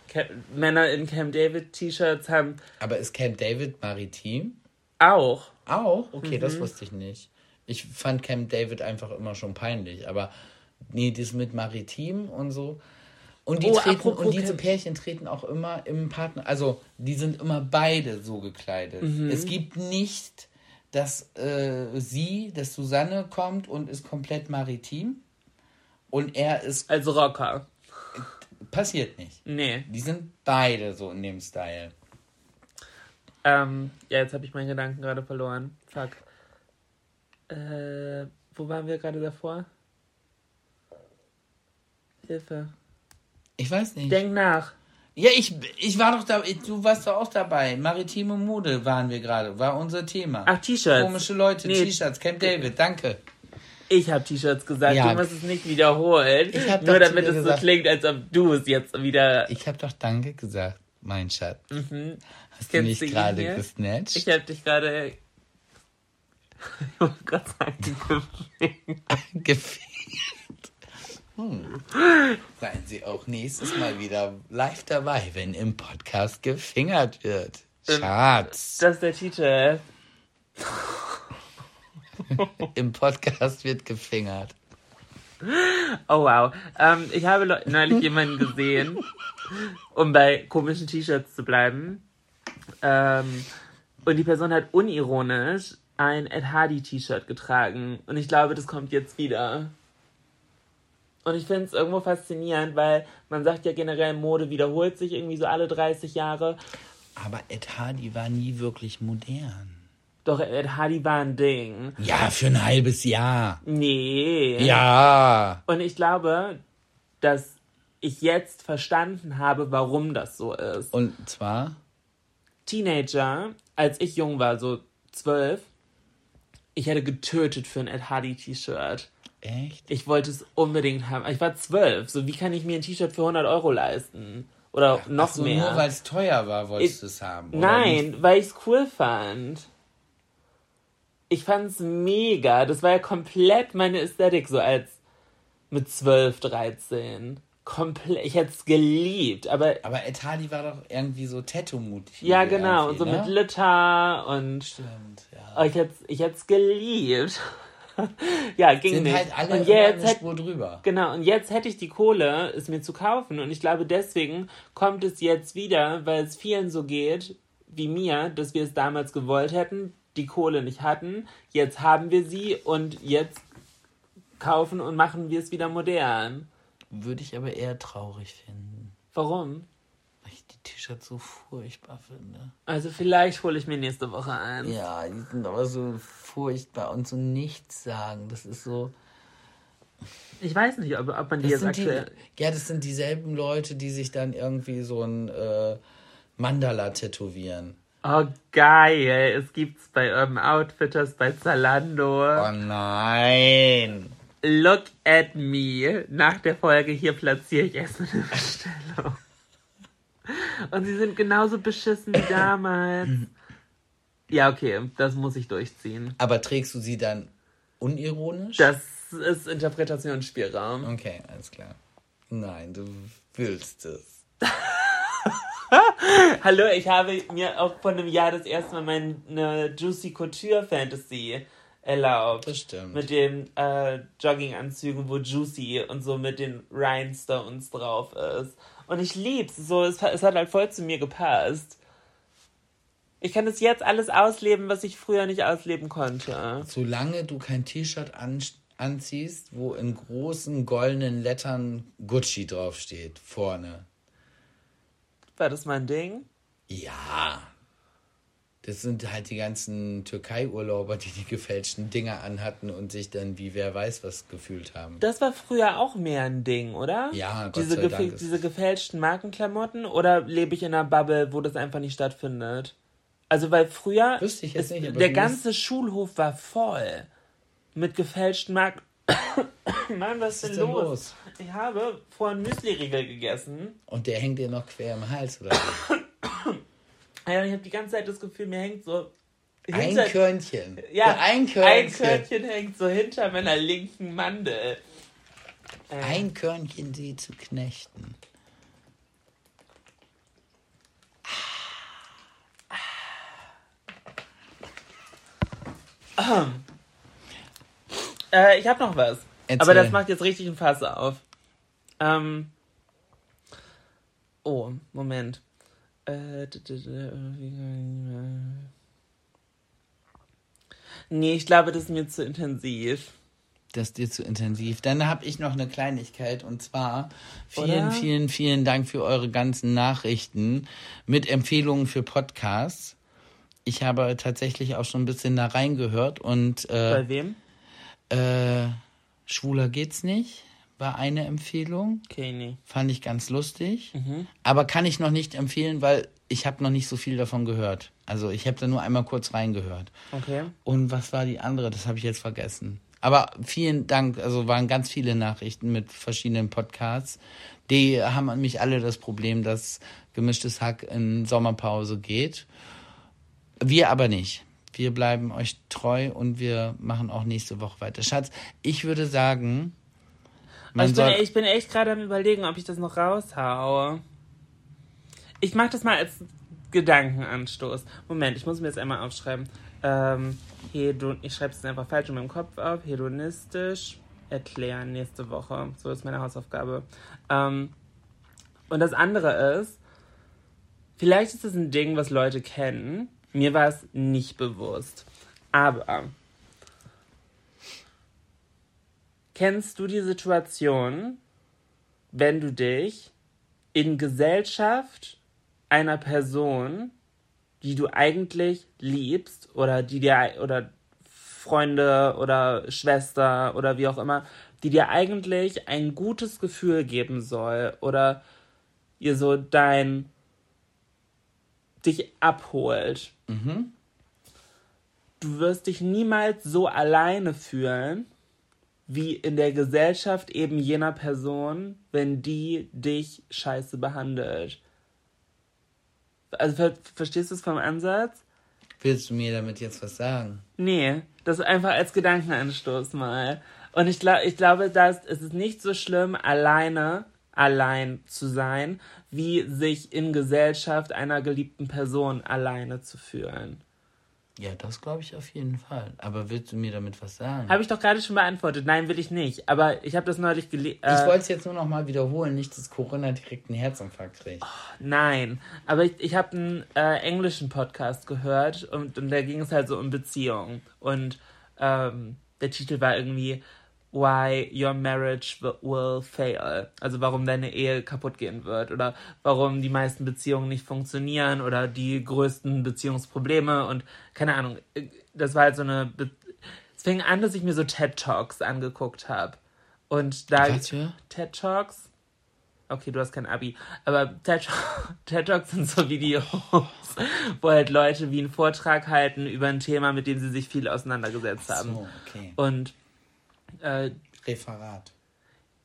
Ca- Männer in Camp David T-Shirts haben Aber ist Camp David maritim? auch. Auch? Okay, das wusste ich nicht. Ich fand Camp David einfach immer schon peinlich, aber nee, das mit maritim und so. Und die Oh, treten, und diese Camp- Pärchen treten auch immer im Partner, also die sind immer beide so gekleidet. Es gibt nicht, dass äh, sie, dass Susanne kommt und ist komplett maritim und er ist, Also Rocker. passiert nicht. Nee. Die sind beide so in dem Style. Ähm, ja, jetzt habe ich meinen Gedanken gerade verloren. Fuck. Äh, wo waren wir gerade davor? Hilfe. Ich weiß nicht. Denk nach. Ja, ich, ich war doch da, du warst doch auch dabei. Maritime Mode waren wir gerade, war unser Thema. Ach, T-Shirts. Komische Leute, Nee. T-Shirts, Camp David, danke. Ich habe T-Shirts gesagt, Ja. du musst es nicht wiederholen. Ich hab Nur damit es so gesagt- klingt, als ob du es jetzt wieder. Ich habe doch Danke gesagt, mein Schatz. Hast du Mhm. Kennst mich du ihn gerade gesnatcht? Ich habe dich gerade. Ich wollte gerade sagen, gefehlt. Hm. Seien Sie auch nächstes Mal wieder live dabei, wenn im Podcast gefingert wird. Ähm, Schatz, das ist der Titel. im Podcast wird gefingert. Oh wow. Ähm, ich habe neulich jemanden gesehen, um bei komischen T-Shirts zu bleiben. Ähm, und die Person hat unironisch ein Ed Hardy T-Shirt getragen. Und ich glaube, das kommt jetzt wieder. Und ich finde es irgendwo faszinierend, weil man sagt ja generell, Mode wiederholt sich irgendwie so alle 30 Jahre. Aber Ed Hardy war nie wirklich modern. Doch Ed Hardy war ein Ding. Ja, für ein halbes Jahr. Nee. Ja. Und ich glaube, dass ich jetzt verstanden habe, warum das so ist. Und zwar, Teenager, als ich jung war, so zwölf, ich hätte getötet für ein Ed Hardy T-Shirt. Echt? Ich wollte es unbedingt haben. Ich war zwölf. So, wie kann ich mir ein T-Shirt für 100 Euro leisten? Oder noch Ach so, mehr? nur weil es teuer war, wolltest Ich- du es haben? oder Nein, nicht? weil ich es cool fand. Ich fand's mega. Das war ja komplett meine Ästhetik, so als mit 12, 13. Komplett. Ich hätte es geliebt, aber Aber Hardy war doch irgendwie so Tattoo-mutig. ja, genau. Und so irgendwie, mit ne? Litter und Stimmt, ja. oh, ich hätte ich hätt's geliebt. ja, ging Sind nicht. halt alle und jetzt hätte Spur drüber. Genau, und jetzt hätte ich die Kohle, es mir zu kaufen. Und ich glaube, deswegen kommt es jetzt wieder, weil es vielen so geht wie mir, dass wir es damals gewollt hätten, die Kohle nicht hatten. Jetzt haben wir sie und jetzt kaufen und machen wir es wieder modern. Würde ich aber eher traurig finden. Warum? Die T-Shirts so furchtbar finde. Also vielleicht hole ich mir nächste Woche ein. Ja, die sind aber so furchtbar und so nichts sagen. Das ist so. Ich weiß nicht, ob, ob man die Das jetzt sind die, aktuell... ja, das sind dieselben Leute, die sich dann irgendwie so ein äh, Mandala tätowieren. Oh, geil. Es gibt's bei Urban Outfitters, bei Zalando. Oh nein! Look at me. Nach der Folge hier platziere ich erstmal eine Bestellung. Und sie sind genauso beschissen wie damals. Ja, okay, das muss ich durchziehen. Aber trägst du sie dann unironisch? Das ist Interpretationsspielraum. Okay, alles klar. Nein, du willst es. Hallo, ich habe mir auch vor einem Jahr das erste Mal meine Juicy Couture Fantasy erlaubt. Das stimmt. Mit den äh, Jogginganzügen, wo Juicy und so mit den Rhinestones drauf ist. Und ich lieb's. So, es, es hat halt voll zu mir gepasst. Ich kann das jetzt alles ausleben, was ich früher nicht ausleben konnte. Solange du kein T-Shirt an, anziehst, wo in großen goldenen Lettern Gucci draufsteht, vorne. War das mein Ding? Ja. Das sind halt die ganzen Türkei-Urlauber, die die gefälschten Dinger anhatten und sich dann wie wer weiß was gefühlt haben. Das war früher auch mehr ein Ding, oder? Ja, Gott diese, sei Dank diese gefälschten Markenklamotten oder lebe ich in einer Bubble, wo das einfach nicht stattfindet? Also, weil früher Wüsste ich jetzt ist- nicht, der ganze Schulhof war voll mit gefälschten Marken. Mann, was ist denn ist denn los? los? Ich habe vorhin Müsli-Riegel gegessen. Und der hängt dir noch quer im Hals, oder? wie? Ja, ich habe die ganze Zeit das Gefühl, mir hängt so. Ein hinter- Körnchen. Ja, ein ein Körnchen. Körnchen hängt so hinter meiner linken Mandel. Äh, Ein Körnchen sie zu knechten. Äh, ich habe noch was. Erzähl. Aber das macht jetzt richtig ein Fass auf. Ähm. Oh, Moment. Äh, Nee, ich glaube, das ist mir zu intensiv. Das ist dir zu intensiv. Dann habe ich noch eine Kleinigkeit und zwar vielen, Oder? vielen, vielen Dank für eure ganzen Nachrichten mit Empfehlungen für Podcasts. Ich habe tatsächlich auch schon ein bisschen da reingehört und Bei äh, wem? äh, schwuler geht's nicht war eine Empfehlung. Okay, nee. Fand ich ganz lustig. Mhm. Aber kann ich noch nicht empfehlen, weil ich habe noch nicht so viel davon gehört. Also ich habe da nur einmal kurz reingehört. Okay. Und was war die andere? Das habe ich jetzt vergessen. Aber vielen Dank. Also waren ganz viele Nachrichten mit verschiedenen Podcasts. Die haben an mich alle das Problem, dass gemischtes Hack in Sommerpause geht. Wir aber nicht. Wir bleiben euch treu und wir machen auch nächste Woche weiter. Schatz, ich würde sagen, man Also ich, bin, soll, ich bin echt gerade am überlegen, ob ich das noch raushaue. Ich mach das mal als Gedankenanstoß. Moment, ich muss mir jetzt einmal aufschreiben. Ähm, hedon ich schreibe es einfach falsch in meinem Kopf auf. Hedonistisch erklären nächste Woche. So ist meine Hausaufgabe. Ähm, und das andere ist, vielleicht ist es ein Ding, was Leute kennen. Mir war es nicht bewusst. Aber kennst du die Situation, wenn du dich in Gesellschaft einer Person, die du eigentlich liebst oder die dir oder Freunde oder Schwester oder wie auch immer, die dir eigentlich ein gutes Gefühl geben soll oder ihr so dein dich abholt. Du wirst dich niemals so alleine fühlen, wie in der Gesellschaft eben jener Person, wenn die dich scheiße behandelt. Also ver verstehst du es vom Ansatz? willst du mir damit jetzt was sagen? Nee, das einfach als Gedankenanstoß mal. Und ich, glaub, ich glaube, dass es ist nicht so schlimm, alleine allein zu sein, wie sich in Gesellschaft einer geliebten Person alleine zu fühlen. Ja, das glaube ich auf jeden Fall. Aber willst du mir damit was sagen? Habe ich doch gerade schon beantwortet. Nein, will ich nicht. Aber ich habe das neulich gelesen. ich wollte es jetzt nur noch mal wiederholen, nicht, dass Corinna direkt einen Herzinfarkt kriegt. Nein, aber ich, ich habe einen äh, englischen Podcast gehört und, und da ging es halt so um Beziehungen. Und ähm, der Titel war irgendwie Why Your Marriage Will- Fail. Also warum deine Ehe kaputt gehen wird oder warum die meisten Beziehungen nicht funktionieren oder die größten Beziehungsprobleme und keine Ahnung. Das war halt so eine. Be es fing an, dass ich mir so TED Talks angeguckt habe. Und da. TED Talks? Okay, du hast kein Abi. Aber TED, TED Talks sind so Videos, wo halt Leute wie einen Vortrag halten über ein Thema, mit dem sie sich viel auseinandergesetzt haben. So, okay. Und äh, Referat.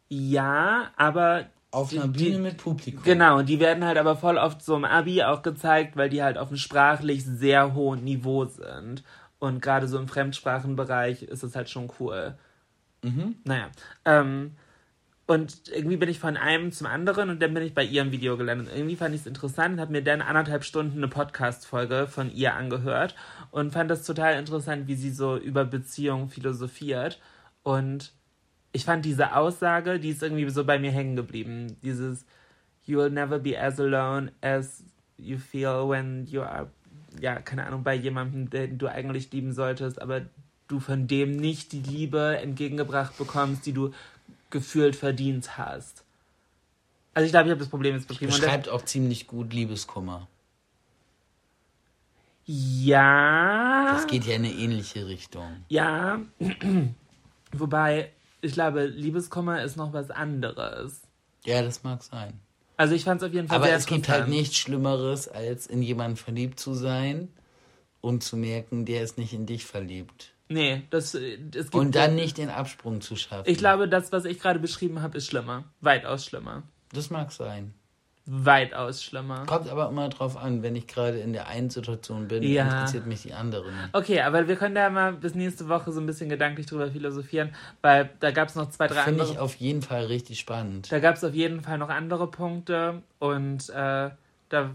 ja, aber Auf einer die- Bühne mit Publikum. Genau, die werden halt aber voll oft so im Abi auch gezeigt, weil die halt auf einem sprachlich sehr hohen Niveau sind. Und gerade so im Fremdsprachenbereich ist es halt schon cool. Naja. Ähm, und irgendwie bin ich von einem zum anderen und dann bin ich bei ihrem Video gelandet. Irgendwie fand ich es interessant und habe mir dann anderthalb Stunden eine Podcast-Folge von ihr angehört und fand das total interessant, wie sie so über Beziehungen philosophiert. Und ich fand diese Aussage, die ist irgendwie so bei mir hängen geblieben. Dieses You will never be as alone as you feel when you are, ja, keine Ahnung, bei jemandem, den du eigentlich lieben solltest, aber du von dem nicht die Liebe entgegengebracht bekommst, die du gefühlt verdient hast. Also ich glaube, ich habe das Problem jetzt beschrieben. Das- Beschreibt auch ziemlich gut Liebeskummer. ja. Das geht ja in eine ähnliche Richtung. Ja. Wobei, ich glaube, Liebeskummer ist noch was anderes. Ja, das mag sein. Also ich fand es auf jeden Fall Aber sehr es gibt halt nichts Schlimmeres, als in jemanden verliebt zu sein und zu merken, der ist nicht in dich verliebt. Nee, das, äh, es gibt Und dann nicht den Absprung zu schaffen. Ich glaube, das, was ich gerade beschrieben habe, ist schlimmer. Weitaus schlimmer. Das mag sein. Weitaus schlimmer. Kommt aber immer drauf an, wenn ich gerade in der einen Situation bin, Ja. interessiert mich die andere nicht. Okay, aber wir können da mal bis nächste Woche so ein bisschen gedanklich drüber philosophieren, weil da gab es noch zwei, drei Finde andere. ich auf jeden Fall richtig spannend. Da gab es auf jeden Fall noch andere Punkte und äh, da,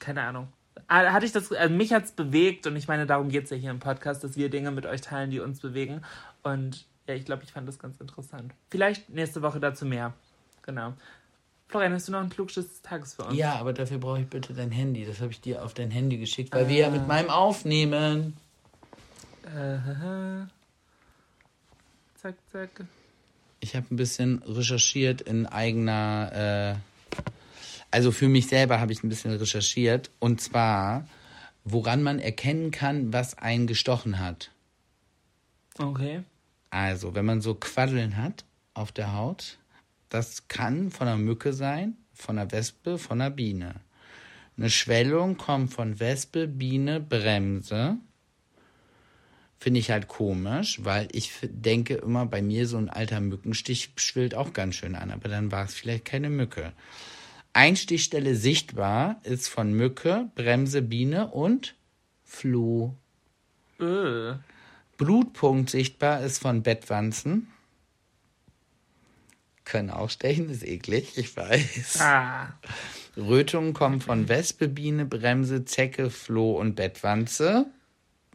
keine Ahnung. Ah, Hatte ich das, also mich hat's bewegt und ich meine, darum geht's ja hier im Podcast, dass wir Dinge mit euch teilen, die uns bewegen. Und ja, ich glaube, ich fand das ganz interessant. Vielleicht nächste Woche dazu mehr. Genau. Florian, hast du noch ein Klugschiss des Tages für uns? Ja, aber dafür brauche ich bitte dein Handy. Das habe ich dir auf dein Handy geschickt, weil wir ja mit meinem aufnehmen. Äh, zack, zack. Ich habe ein bisschen recherchiert in eigener, äh, also für mich selber habe ich ein bisschen recherchiert. Und zwar, woran man erkennen kann, was einen gestochen hat. Okay. Also, wenn man so Quaddeln hat auf der Haut, Das kann von einer Mücke sein, von einer Wespe, von einer Biene. Eine Schwellung kommt von Wespe, Biene, Bremse. Finde ich halt komisch, weil ich denke immer, bei mir so ein alter Mückenstich schwillt auch ganz schön an, aber dann war es vielleicht keine Mücke. Einstichstelle sichtbar ist von Mücke, Bremse, Biene und Floh. Öh. Blutpunkt sichtbar ist von Bettwanzen. Können auch stechen, ist eklig, ich weiß. Ah. Rötungen kommen von Wespe, Biene, Bremse, Zecke, Floh und Bettwanze.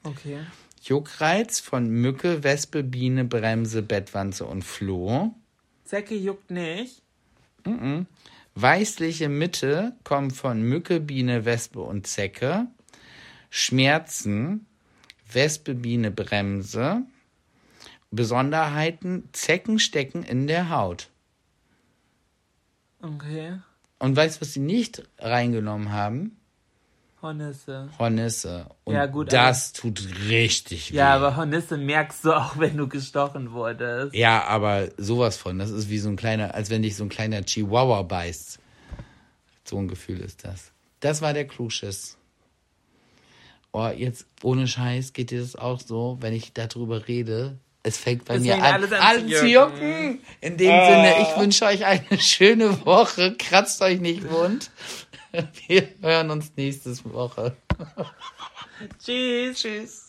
Okay. Juckreiz von Mücke, Wespe, Biene, Bremse, Bettwanze und Floh. Zecke juckt nicht. Weißliche Mitte kommt von Mücke, Biene, Wespe und Zecke. Schmerzen, Wespe, Biene, Bremse. Besonderheiten, Zecken stecken in der Haut. Okay. Und weißt du, was sie nicht reingenommen haben? Hornisse. Hornisse. Und Ja, gut, das tut richtig weh. Ja, aber Hornisse merkst du auch, wenn du gestochen wurdest. Ja, aber sowas von. Das ist wie so ein kleiner, als wenn dich so ein kleiner Chihuahua beißt. So ein Gefühl ist das. Das war der Krusches. Oh, jetzt ohne Scheiß geht dir das auch so, wenn ich darüber rede. Es fängt bei Es mir an, alles an an zu jucken. In dem Sinne, ich wünsche euch eine schöne Woche. Kratzt euch nicht wund. Wir hören uns nächste Woche. Tschüss. Tschüss.